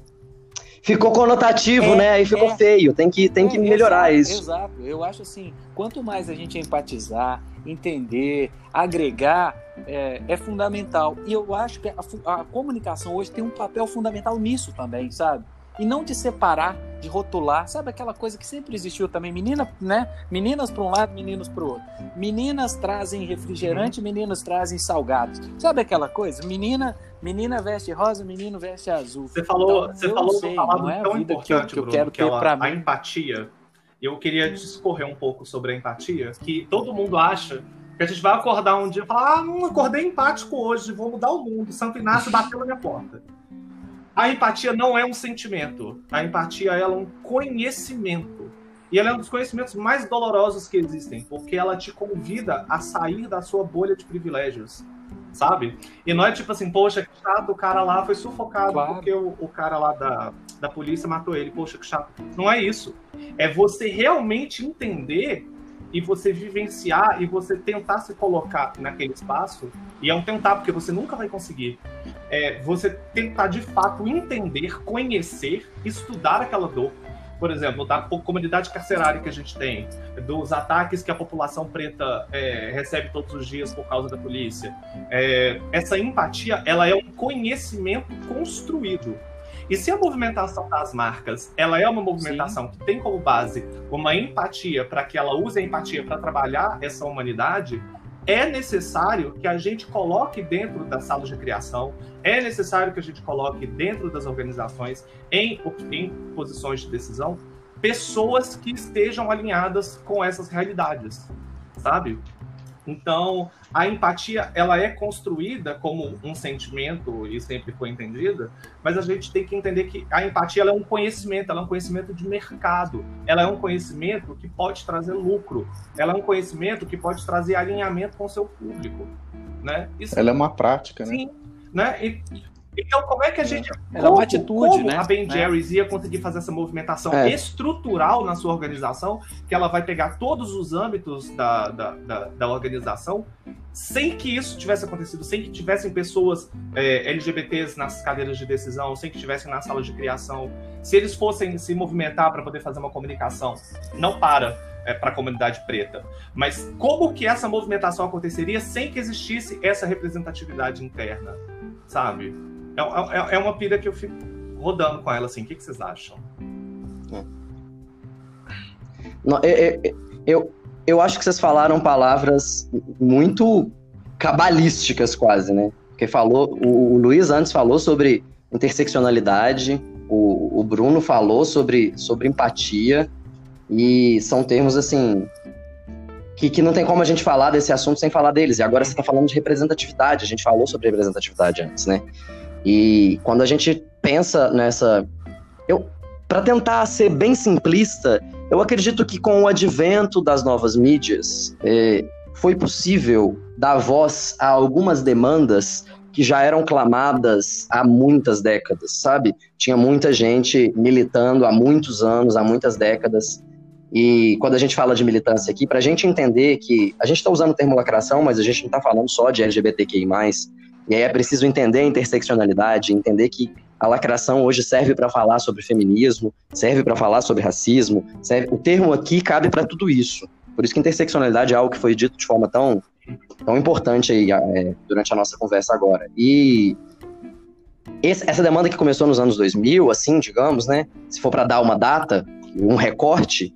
ficou conotativo, é, né? Aí ficou é, feio. Tem que, tem é, que melhorar exato, isso. Exato. Eu acho assim, quanto mais a gente empatizar, entender, agregar, é, é fundamental. E eu acho que a, a comunicação hoje tem um papel fundamental nisso também, sabe? E não de separar, de rotular. Sabe aquela coisa que sempre existiu também? Menina, né? Meninas para um lado, meninos para o outro. Meninas trazem refrigerante, uhum. meninos trazem salgados. Sabe aquela coisa? Menina, menina veste rosa, menino veste azul. Você falou, então, você falou sei, palavra é tão importante, que eu, que eu quero que ter para mim. A empatia. Eu queria discorrer um pouco sobre a empatia, que todo mundo acha que a gente vai acordar um dia e falar: "Ah, não acordei empático hoje, vou mudar o mundo". Santo Inácio bateu na minha porta. A empatia não é um sentimento. A empatia ela é um conhecimento. E ela é um dos conhecimentos mais dolorosos que existem, porque ela te convida a sair da sua bolha de privilégios, sabe? E não é tipo assim, poxa, que chato, o cara lá foi sufocado claro. porque o, o cara lá da, da polícia matou ele, poxa, que chato. Não é isso. É você realmente entender e você vivenciar e você tentar se colocar naquele espaço, e é um tentar, porque você nunca vai conseguir, é você tentar de fato entender, conhecer, estudar aquela dor. Por exemplo, da comunidade carcerária que a gente tem, dos ataques que a população preta é, recebe todos os dias por causa da polícia. É, essa empatia, ela é um conhecimento construído e se a movimentação das marcas ela é uma movimentação Sim. que tem como base uma empatia para que ela use a empatia para trabalhar essa humanidade, é necessário que a gente coloque dentro das salas de criação, é necessário que a gente coloque dentro das organizações, em, em posições de decisão, pessoas que estejam alinhadas com essas realidades, sabe? Então, a empatia, ela é construída como um sentimento e sempre foi entendida, mas a gente tem que entender que a empatia é um conhecimento, ela é um conhecimento de mercado, ela é um conhecimento que pode trazer lucro, ela é um conhecimento que pode trazer alinhamento com o seu público, né? Isso, ela é uma prática, né? Sim, né? E então, como é que a gente. É como, uma atitude, como né? A Ben é. Jerry's ia conseguir fazer essa movimentação é. estrutural na sua organização, que ela vai pegar todos os âmbitos da, da, da, da organização, sem que isso tivesse acontecido, sem que tivessem pessoas é, LGBTs nas cadeiras de decisão, sem que tivessem na sala de criação, se eles fossem se movimentar para poder fazer uma comunicação, não para é, para a comunidade preta, mas como que essa movimentação aconteceria sem que existisse essa representatividade interna, sabe? É, é, é uma pira que eu fico rodando com ela, assim. O que, que vocês acham? Não, eu, eu, eu acho que vocês falaram palavras muito cabalísticas, quase, né? Porque falou, o, o Luiz antes falou sobre interseccionalidade, o, o Bruno falou sobre, sobre empatia, e são termos assim que, que não tem como a gente falar desse assunto sem falar deles. E agora você está falando de representatividade, a gente falou sobre representatividade antes, né? E quando a gente pensa nessa. Eu, para tentar ser bem simplista, eu acredito que com o advento das novas mídias, é, foi possível dar voz a algumas demandas que já eram clamadas há muitas décadas, sabe? Tinha muita gente militando há muitos anos, há muitas décadas. E quando a gente fala de militância aqui, para a gente entender que a gente está usando o termo lacração, mas a gente não está falando só de LGBTQI. E aí é preciso entender a interseccionalidade, entender que a lacração hoje serve para falar sobre feminismo, serve para falar sobre racismo. Serve... O termo aqui cabe para tudo isso. Por isso que interseccionalidade é algo que foi dito de forma tão, tão importante aí, é, durante a nossa conversa agora. E esse, essa demanda que começou nos anos 2000, assim, digamos, né? Se for para dar uma data, um recorte,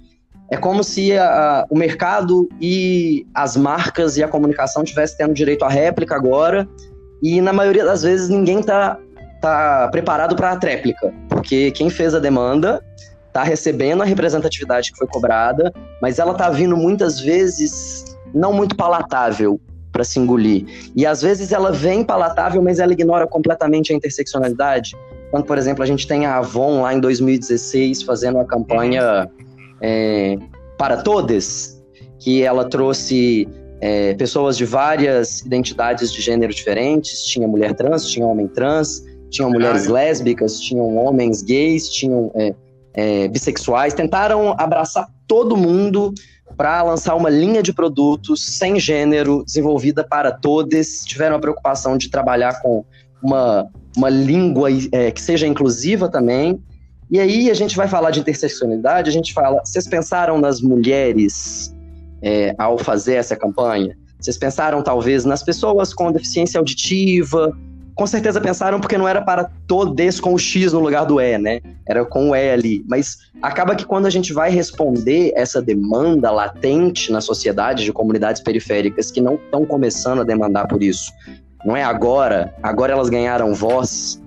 é como se a, o mercado e as marcas e a comunicação tivessem tendo direito à réplica agora, e na maioria das vezes ninguém está tá preparado para a tréplica, porque quem fez a demanda está recebendo a representatividade que foi cobrada, mas ela está vindo muitas vezes não muito palatável para se engolir. E às vezes ela vem palatável, mas ela ignora completamente a interseccionalidade. Quando, por exemplo, a gente tem a Avon lá em 2016 fazendo a campanha é, para todas, que ela trouxe é, pessoas de várias identidades de gênero diferentes, tinha mulher trans, tinha homem trans, tinham mulheres lésbicas, tinham homens gays, tinham é, é, bissexuais, tentaram abraçar todo mundo para lançar uma linha de produtos sem gênero, desenvolvida para todos. Tiveram a preocupação de trabalhar com uma, uma língua é, que seja inclusiva também. E aí a gente vai falar de interseccionalidade, a gente fala, vocês pensaram nas mulheres é, ao fazer essa campanha? Vocês pensaram talvez nas pessoas com deficiência auditiva, com certeza pensaram porque não era para todos com o X no lugar do E, né? Era com o E ali. Mas acaba que quando a gente vai responder essa demanda latente na sociedade de comunidades periféricas que não estão começando a demandar por isso, não é agora, agora elas ganharam voz,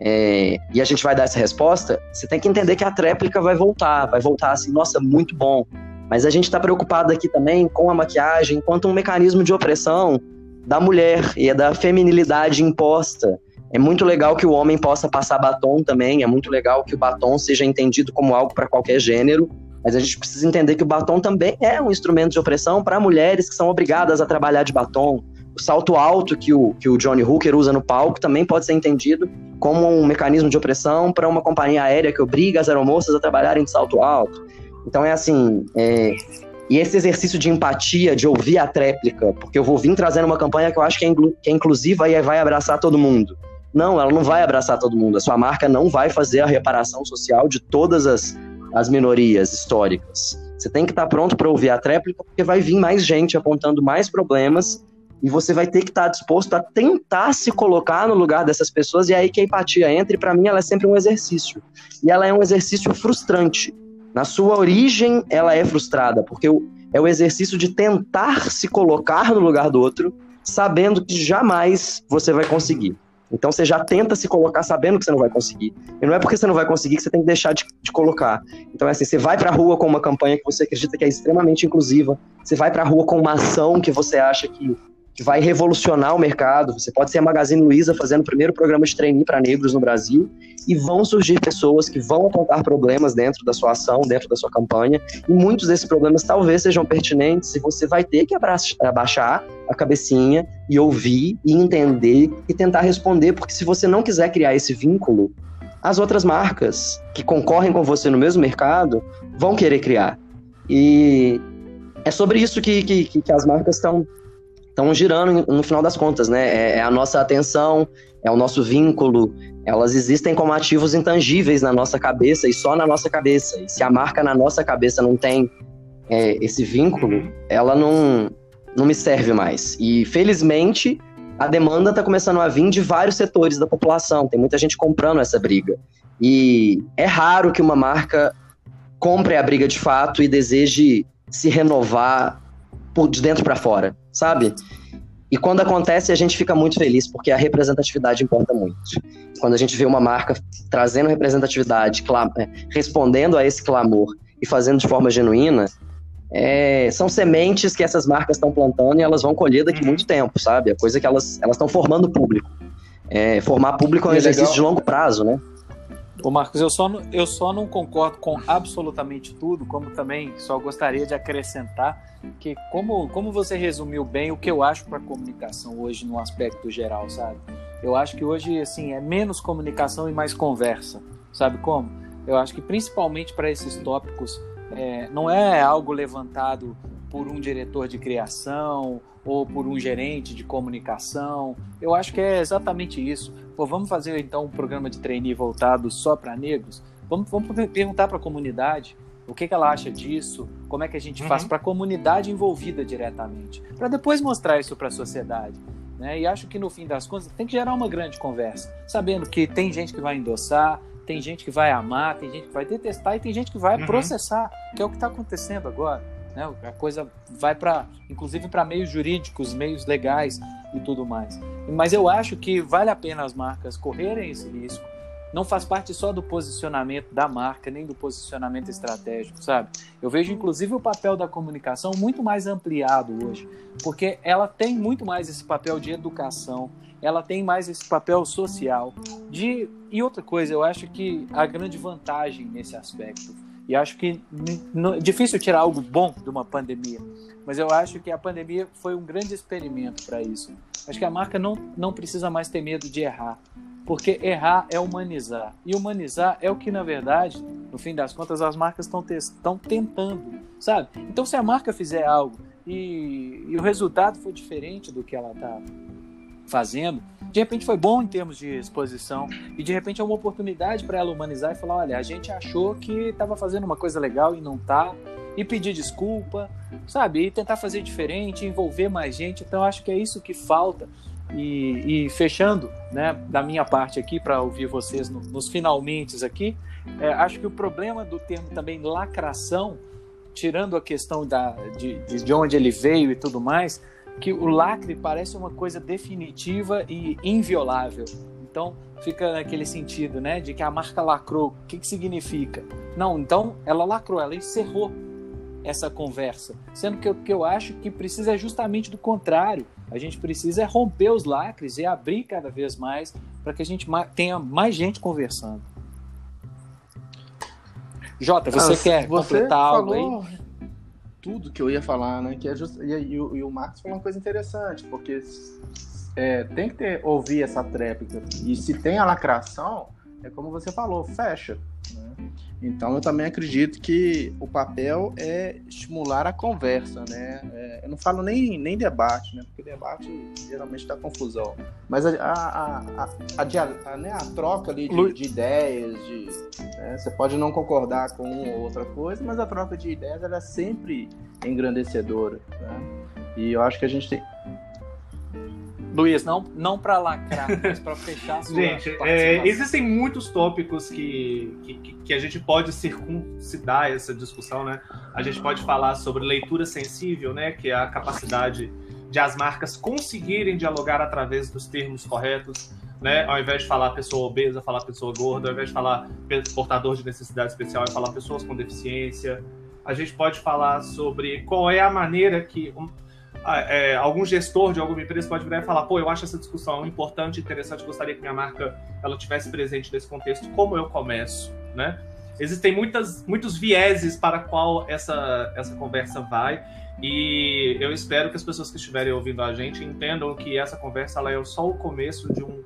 é, e a gente vai dar essa resposta, você tem que entender que a tréplica vai voltar, vai voltar assim, nossa, muito bom. Mas a gente está preocupado aqui também com a maquiagem enquanto um mecanismo de opressão da mulher e da feminilidade imposta. É muito legal que o homem possa passar batom também, é muito legal que o batom seja entendido como algo para qualquer gênero, mas a gente precisa entender que o batom também é um instrumento de opressão para mulheres que são obrigadas a trabalhar de batom. O salto alto que o, que o Johnny Hooker usa no palco também pode ser entendido como um mecanismo de opressão para uma companhia aérea que obriga as aeromoças a trabalharem de salto alto. Então é assim, é, e esse exercício de empatia, de ouvir a tréplica, porque eu vou vir trazendo uma campanha que eu acho que é, que é inclusiva e vai abraçar todo mundo. Não, ela não vai abraçar todo mundo. A sua marca não vai fazer a reparação social de todas as, as minorias históricas. Você tem que estar pronto para ouvir a tréplica, porque vai vir mais gente apontando mais problemas e você vai ter que estar disposto a tentar se colocar no lugar dessas pessoas, e é aí que a empatia entra, e para mim ela é sempre um exercício. E ela é um exercício frustrante, na sua origem, ela é frustrada, porque é o exercício de tentar se colocar no lugar do outro, sabendo que jamais você vai conseguir. Então você já tenta se colocar sabendo que você não vai conseguir. E não é porque você não vai conseguir que você tem que deixar de, de colocar. Então é assim, você vai pra rua com uma campanha que você acredita que é extremamente inclusiva, você vai pra rua com uma ação que você acha que que vai revolucionar o mercado. Você pode ser a Magazine Luiza fazendo o primeiro programa de trainee para negros no Brasil e vão surgir pessoas que vão apontar problemas dentro da sua ação, dentro da sua campanha, e muitos desses problemas talvez sejam pertinentes e você vai ter que abaixar a cabecinha e ouvir e entender e tentar responder, porque se você não quiser criar esse vínculo, as outras marcas que concorrem com você no mesmo mercado vão querer criar. E é sobre isso que, que, que as marcas estão estão girando no final das contas, né? É, é, a nossa atenção, é o nosso vínculo, elas existem como ativos intangíveis na nossa cabeça e só na nossa cabeça. E se a marca na nossa cabeça não tem é, esse vínculo, ela não, não me serve mais. E felizmente a demanda está começando a vir de vários setores da população. Tem muita gente comprando essa briga. E é raro que uma marca compre a briga de fato e deseje se renovar de dentro para fora, sabe? E quando acontece, a gente fica muito feliz, porque a representatividade importa muito. Quando a gente vê uma marca trazendo representatividade, é, respondendo a esse clamor e fazendo de forma genuína, é, são sementes que essas marcas estão plantando e elas vão colher daqui uhum. muito tempo, sabe? A coisa que elas estão formando público. É, formar público é um é exercício legal. de longo prazo, né? Ô Marcos, eu só, não, eu só não concordo com absolutamente tudo, como também só gostaria de acrescentar que, como, como você resumiu bem o que eu acho para comunicação hoje no aspecto geral, sabe? Eu acho que hoje, assim, é menos comunicação e mais conversa, sabe como? Eu acho que principalmente para esses tópicos, é, não é algo levantado por um diretor de criação ou por um gerente de comunicação. Eu acho que é exatamente isso. Pô, vamos fazer então um programa de trainee voltado só para negros? Vamos, vamos perguntar para a comunidade o que, que, ela acha disso, como é que a gente uhum. faz para a comunidade envolvida diretamente, para depois mostrar isso para a sociedade. Né? E acho que no fim das contas tem que gerar uma grande conversa, sabendo que tem gente que vai endossar, tem gente que vai amar, tem gente que vai detestar e tem gente que vai uhum. processar, que é o que está acontecendo agora. Né? A coisa vai para, inclusive, para meios jurídicos, meios legais e tudo mais. Mas eu acho que vale a pena as marcas correrem esse risco. Não faz parte só do posicionamento da marca, nem do posicionamento estratégico, sabe? Eu vejo, inclusive, o papel da comunicação muito mais ampliado hoje, porque ela tem muito mais esse papel de educação, ela tem mais esse papel social. De... E outra coisa, eu acho que a grande vantagem nesse aspecto e acho que é difícil tirar algo bom de uma pandemia, mas eu acho que a pandemia foi um grande experimento para isso. Acho que a marca não, não precisa mais ter medo de errar, porque errar é humanizar. E humanizar é o que, na verdade, no fim das contas, as marcas estão tentando, sabe? Então, se a marca fizer algo e, e o resultado for diferente do que ela está fazendo, de repente foi bom em termos de exposição e de repente é uma oportunidade para ela humanizar e falar, olha, a gente achou que estava fazendo uma coisa legal e não tá, e pedir desculpa, sabe, e tentar fazer diferente, envolver mais gente. Então acho que é isso que falta. E, e fechando, né, da minha parte aqui para ouvir vocês no, nos finalmente aqui, é, acho que o problema do termo também lacração, tirando a questão da, de, de onde ele veio e tudo mais, que o lacre parece uma coisa definitiva e inviolável. Então fica naquele sentido, né, de que a marca lacrou. O que, que significa? Não, então ela lacrou, ela encerrou essa conversa. Sendo que o que eu acho que precisa é justamente do contrário. A gente precisa romper os lacres e abrir cada vez mais para que a gente tenha mais gente conversando. Jota, você ah, quer você completar falou... algo aí? Tudo que eu ia falar, né? Que é just... e, e, e o Marcos falou uma coisa interessante, porque é, tem que ter, ouvir essa tréplica. E se tem a lacração, é como você falou, fecha. Né? Então eu também acredito que o papel é estimular a conversa, né? É, eu não falo nem, nem debate, né? Porque debate geralmente dá confusão. Mas a, a, a, a, a né? a troca ali de, de ideias, de, né? você pode não concordar com uma ou outra coisa, mas a troca de ideias ela é sempre engrandecedora. Né? E eu acho que a gente tem, Luiz, não, não para lacrar, *laughs* mas para fechar a sua Gente, é, existem muitos tópicos que, que, que, a gente pode circuncidar essa discussão, né? A gente pode falar sobre leitura sensível, né? Que é a capacidade de as marcas conseguirem dialogar através dos termos corretos, né? Ao invés de falar pessoa obesa, falar pessoa gorda, ao invés de falar portador de necessidade especial, é falar pessoas com deficiência. A gente pode falar sobre qual é a maneira que é, algum gestor de alguma empresa pode virar e falar, pô, eu acho essa discussão importante, interessante, gostaria que minha marca ela tivesse presente nesse contexto, como eu começo, né? Existem muitas, muitos vieses para qual essa, essa conversa vai e eu espero que as pessoas que estiverem ouvindo a gente entendam que essa conversa ela é só o começo de um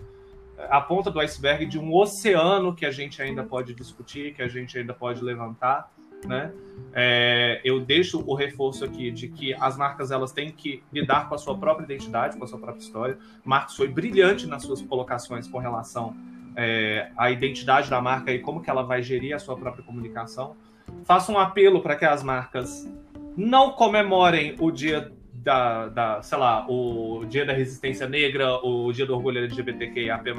a ponta do iceberg de um oceano que a gente ainda pode discutir, que a gente ainda pode levantar né? É, eu deixo o reforço aqui de que as marcas elas têm que lidar com a sua própria identidade, com a sua própria história. Marcos foi brilhante nas suas colocações com relação é, à identidade da marca e como que ela vai gerir a sua própria comunicação. Faço um apelo para que as marcas não comemorem o dia da, da, sei lá, o dia da resistência negra, o dia do orgulho LGBTQIAP+,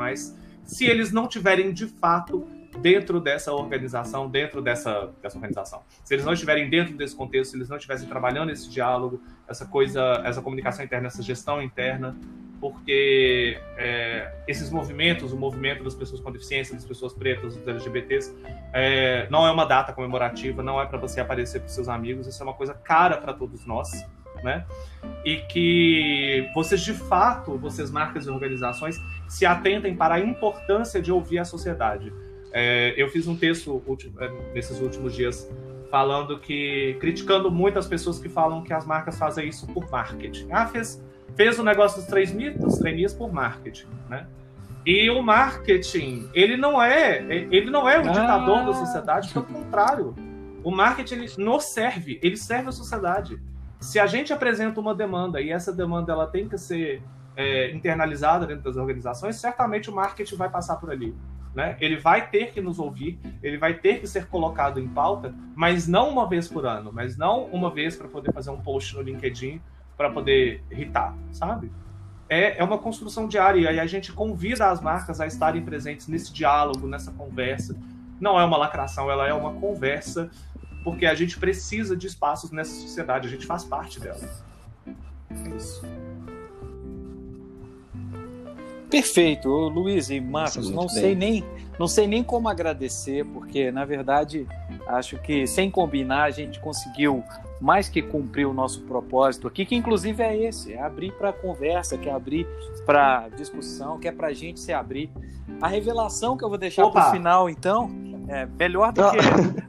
se eles não tiverem de fato dentro dessa organização, dentro dessa, dessa organização. Se eles não estiverem dentro desse contexto, se eles não estivessem trabalhando esse diálogo, essa coisa, essa comunicação interna, essa gestão interna, porque é, esses movimentos, o movimento das pessoas com deficiência, das pessoas pretas, dos LGBTs, é, não é uma data comemorativa, não é para você aparecer para seus amigos, isso é uma coisa cara para todos nós, né? E que vocês de fato, vocês marcas e organizações, se atentem para a importância de ouvir a sociedade É, eu fiz um texto é, nesses últimos dias falando que criticando muito as pessoas que falam que as marcas fazem isso por marketing. Ah, fez fez o negócio dos três mitos, três por marketing, né? E o marketing, ele não é, ele não é o ditador ah. da sociedade, pelo contrário. O marketing ele nos serve, ele serve a sociedade. Se a gente apresenta uma demanda e essa demanda ela tem que ser é, internalizada dentro das organizações, certamente o marketing vai passar por ali. Né? Ele vai ter que nos ouvir, ele vai ter que ser colocado em pauta, mas não uma vez por ano, mas não uma vez para poder fazer um post no LinkedIn para poder irritar, sabe? É, é uma construção diária e a gente convida as marcas a estarem presentes nesse diálogo, nessa conversa. Não é uma lacração, ela é uma conversa, porque a gente precisa de espaços nessa sociedade, a gente faz parte dela. É isso. Perfeito, Luiz e Marcos, não sei nem não sei nem como agradecer, porque na verdade acho que sem combinar a gente conseguiu mais que cumprir o nosso propósito aqui, que inclusive é esse, é abrir para conversa, que é abrir para discussão, que é para a gente se abrir. A revelação que eu vou deixar para o final, então, é melhor do que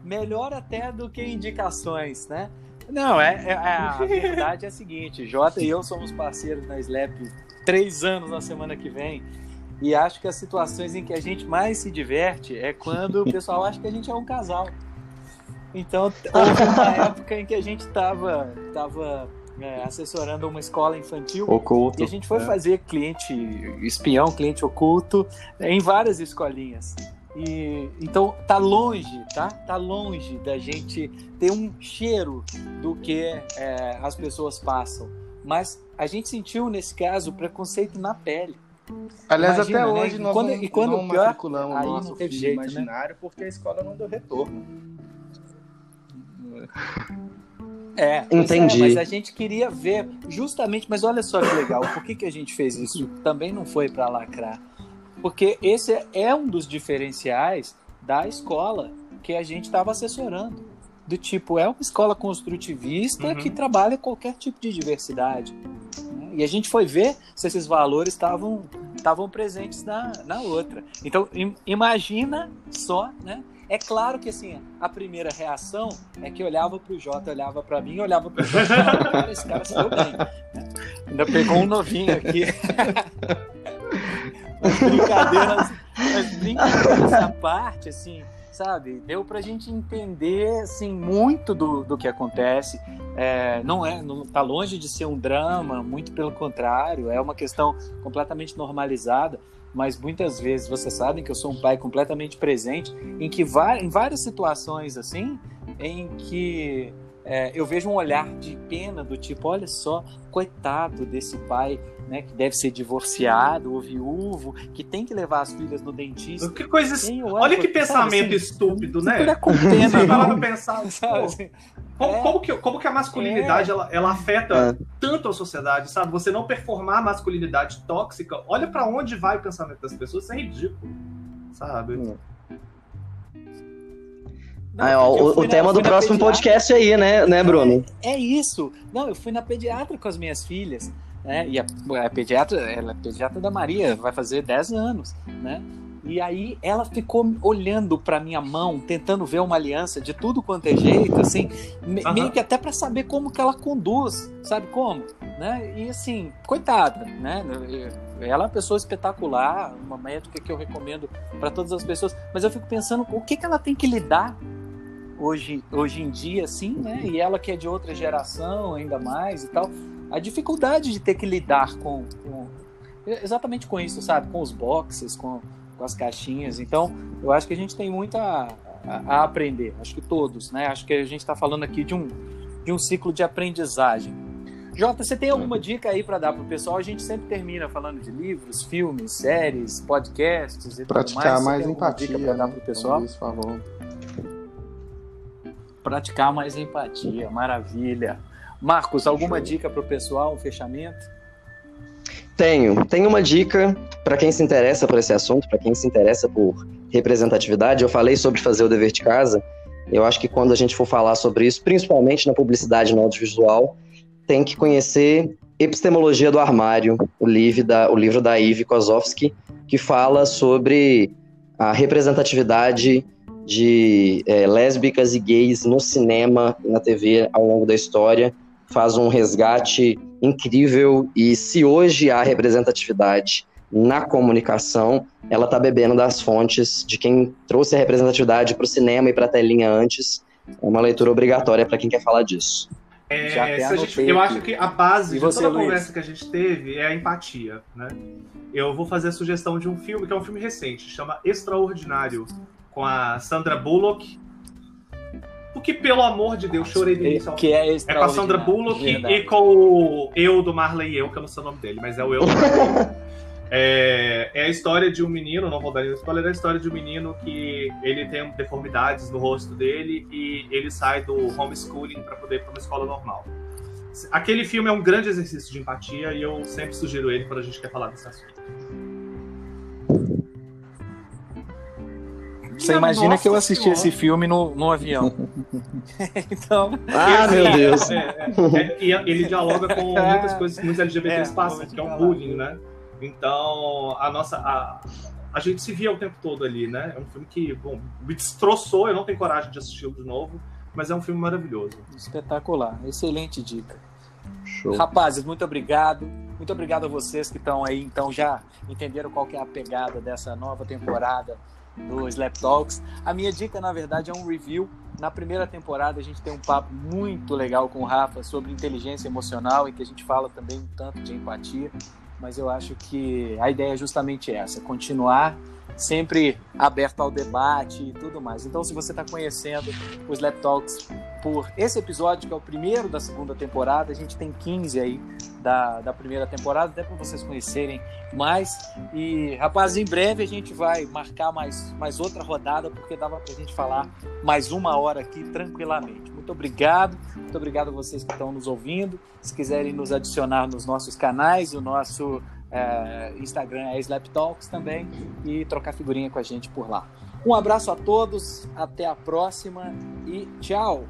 melhor até do que indicações, né? Não, é, é, a verdade é a seguinte, Jota e eu somos parceiros na Slap três anos na semana que vem. E acho que as situações em que a gente mais se diverte é quando o pessoal acha que a gente é um casal. Então, houve uma *laughs* época em que a gente estava tava, é, assessorando uma escola infantil. Oculto. E a gente foi é. fazer cliente espião, cliente oculto, em várias escolinhas. E, então tá longe, tá? Tá longe da gente ter um cheiro do que é, as pessoas passam. Mas a gente sentiu, nesse caso, preconceito na pele. Aliás, Imagina, até né? hoje nós quando, não, e quando não pior, matriculamos o nosso filho jeito, né? imaginário né? porque a escola não deu retorno. É, é, Entendi. É, mas a gente queria ver, justamente, mas olha só que legal, por que, que a gente fez isso? Também não foi para lacrar. Porque esse é um dos diferenciais da escola que a gente estava assessorando do tipo, é uma escola construtivista uhum. que trabalha qualquer tipo de diversidade. E a gente foi ver se esses valores estavam estavam presentes na, na outra. Então, im, imagina só, né? É claro que assim, a primeira reação é que olhava para o Jota, olhava para mim, olhava para o Jota, cara, esse cara se deu bem. Ainda pegou um novinho aqui. *laughs* as brincadeiras, as brincadeiras à parte, assim, sabe? Deu pra gente entender, assim, muito do, do que acontece. É, não é, não tá longe de ser um drama, muito pelo contrário, é uma questão completamente normalizada. Mas muitas vezes vocês sabem que eu sou um pai completamente presente, em que em várias situações assim, em que é, eu vejo um olhar de pena do tipo, olha só, coitado desse pai, né, que deve ser divorciado ou viúvo, que tem que levar as filhas no dentista. Que coisa, olha que pensamento assim, estúpido, né? Com pena, pensar, *laughs* assim, como, é, como, que, como que a masculinidade é, ela, ela afeta é. tanto a sociedade, sabe? Você não performar a masculinidade tóxica, olha para onde vai o pensamento das pessoas, isso é ridículo, sabe? Ah, o, o na, tema do próximo podcast aí, né, né, Bruno? É, é, isso. Não, eu fui na pediatra com as minhas filhas, né? E a, a pediatra, ela é pediatra da Maria, vai fazer 10 anos, né? E aí ela ficou olhando para minha mão, tentando ver uma aliança de tudo quanto é jeito, assim, uhum. meio que até para saber como que ela conduz, sabe como, né? E assim, coitada, né? Ela é uma pessoa espetacular, uma médica que eu recomendo para todas as pessoas, mas eu fico pensando o que que ela tem que lidar hoje, hoje em dia, assim, né? E ela que é de outra geração, ainda mais e tal, a dificuldade de ter que lidar com, com exatamente com isso, sabe? Com os boxes, com, com as caixinhas. Então, eu acho que a gente tem muito a, a, a aprender. Acho que todos, né? Acho que a gente está falando aqui de um, de um ciclo de aprendizagem. Jota, você tem alguma dica aí para dar para o pessoal? A gente sempre termina falando de livros, filmes, séries, podcasts e Praticar tudo mais. mais empatia. Dica para dar para o pessoal? Isso, por favor praticar mais empatia. Maravilha. Marcos, alguma dica para o pessoal, um fechamento? Tenho. Tenho uma dica para quem se interessa por esse assunto, para quem se interessa por representatividade. Eu falei sobre fazer o dever de casa. Eu acho que quando a gente for falar sobre isso, principalmente na publicidade no audiovisual, tem que conhecer Epistemologia do Armário, o livro da, o livro da Ivy Kozovsky, que fala sobre a representatividade de é, lésbicas e gays no cinema e na TV ao longo da história, faz um resgate incrível e se hoje há representatividade na comunicação, ela está bebendo das fontes de quem trouxe a representatividade para o cinema e para a telinha antes. É uma leitura obrigatória para quem quer falar disso. É, gente, eu acho que a base de toda a conversa que a gente teve é a empatia, né? Eu vou fazer a sugestão de um filme, que é um filme recente, chama Extraordinário, com a Sandra Bullock. Porque, pelo amor de Deus, chorei de início. Que é, é com a Sandra Bullock e com o eu do Marley e eu, que eu não sei o nome dele, mas é o eu do. *laughs* É, é, a história de um menino, não vou dar spoiler, é a história de um menino que ele tem deformidades no rosto dele e ele sai do homeschooling para poder ir para uma escola normal. Aquele filme é um grande exercício de empatia e eu sempre sugiro ele quando a gente quer falar desse assunto. Você imagina Nossa que eu assisti senhora. esse filme no, no avião. *laughs* *laughs* então. Ah, meu Deus! *laughs* É, é, é, ele dialoga com muitas coisas que muitos LGBTs é, passam, que é o bullying, né? Então, a nossa. A, a gente se via o tempo todo ali, né? É um filme que, bom, me destroçou, eu não tenho coragem de assistir de novo, mas é um filme maravilhoso. Espetacular, excelente dica. Show. Rapazes, muito obrigado. Muito obrigado a vocês que estão aí, então já entenderam qual é a pegada dessa nova temporada do Slap Talks. A minha dica, na verdade, é um review. Na primeira temporada, a gente tem um papo muito legal com o Rafa sobre inteligência emocional, em que a gente fala também um tanto de empatia mas eu acho que a ideia é justamente essa: continuar sempre aberto ao debate e tudo mais. Então, se você está conhecendo os Slap Talks por esse episódio, que é o primeiro da segunda temporada, a gente tem 15 aí da, da primeira temporada, até para vocês conhecerem mais. E, rapaz, em breve a gente vai marcar mais, mais outra rodada, porque dava para a gente falar mais uma hora aqui tranquilamente. Muito obrigado, muito obrigado a vocês que estão nos ouvindo. Se quiserem nos adicionar nos nossos canais, o nosso é, Instagram é Slap Talks também e trocar figurinha com a gente por lá. Um abraço a todos, até a próxima e tchau!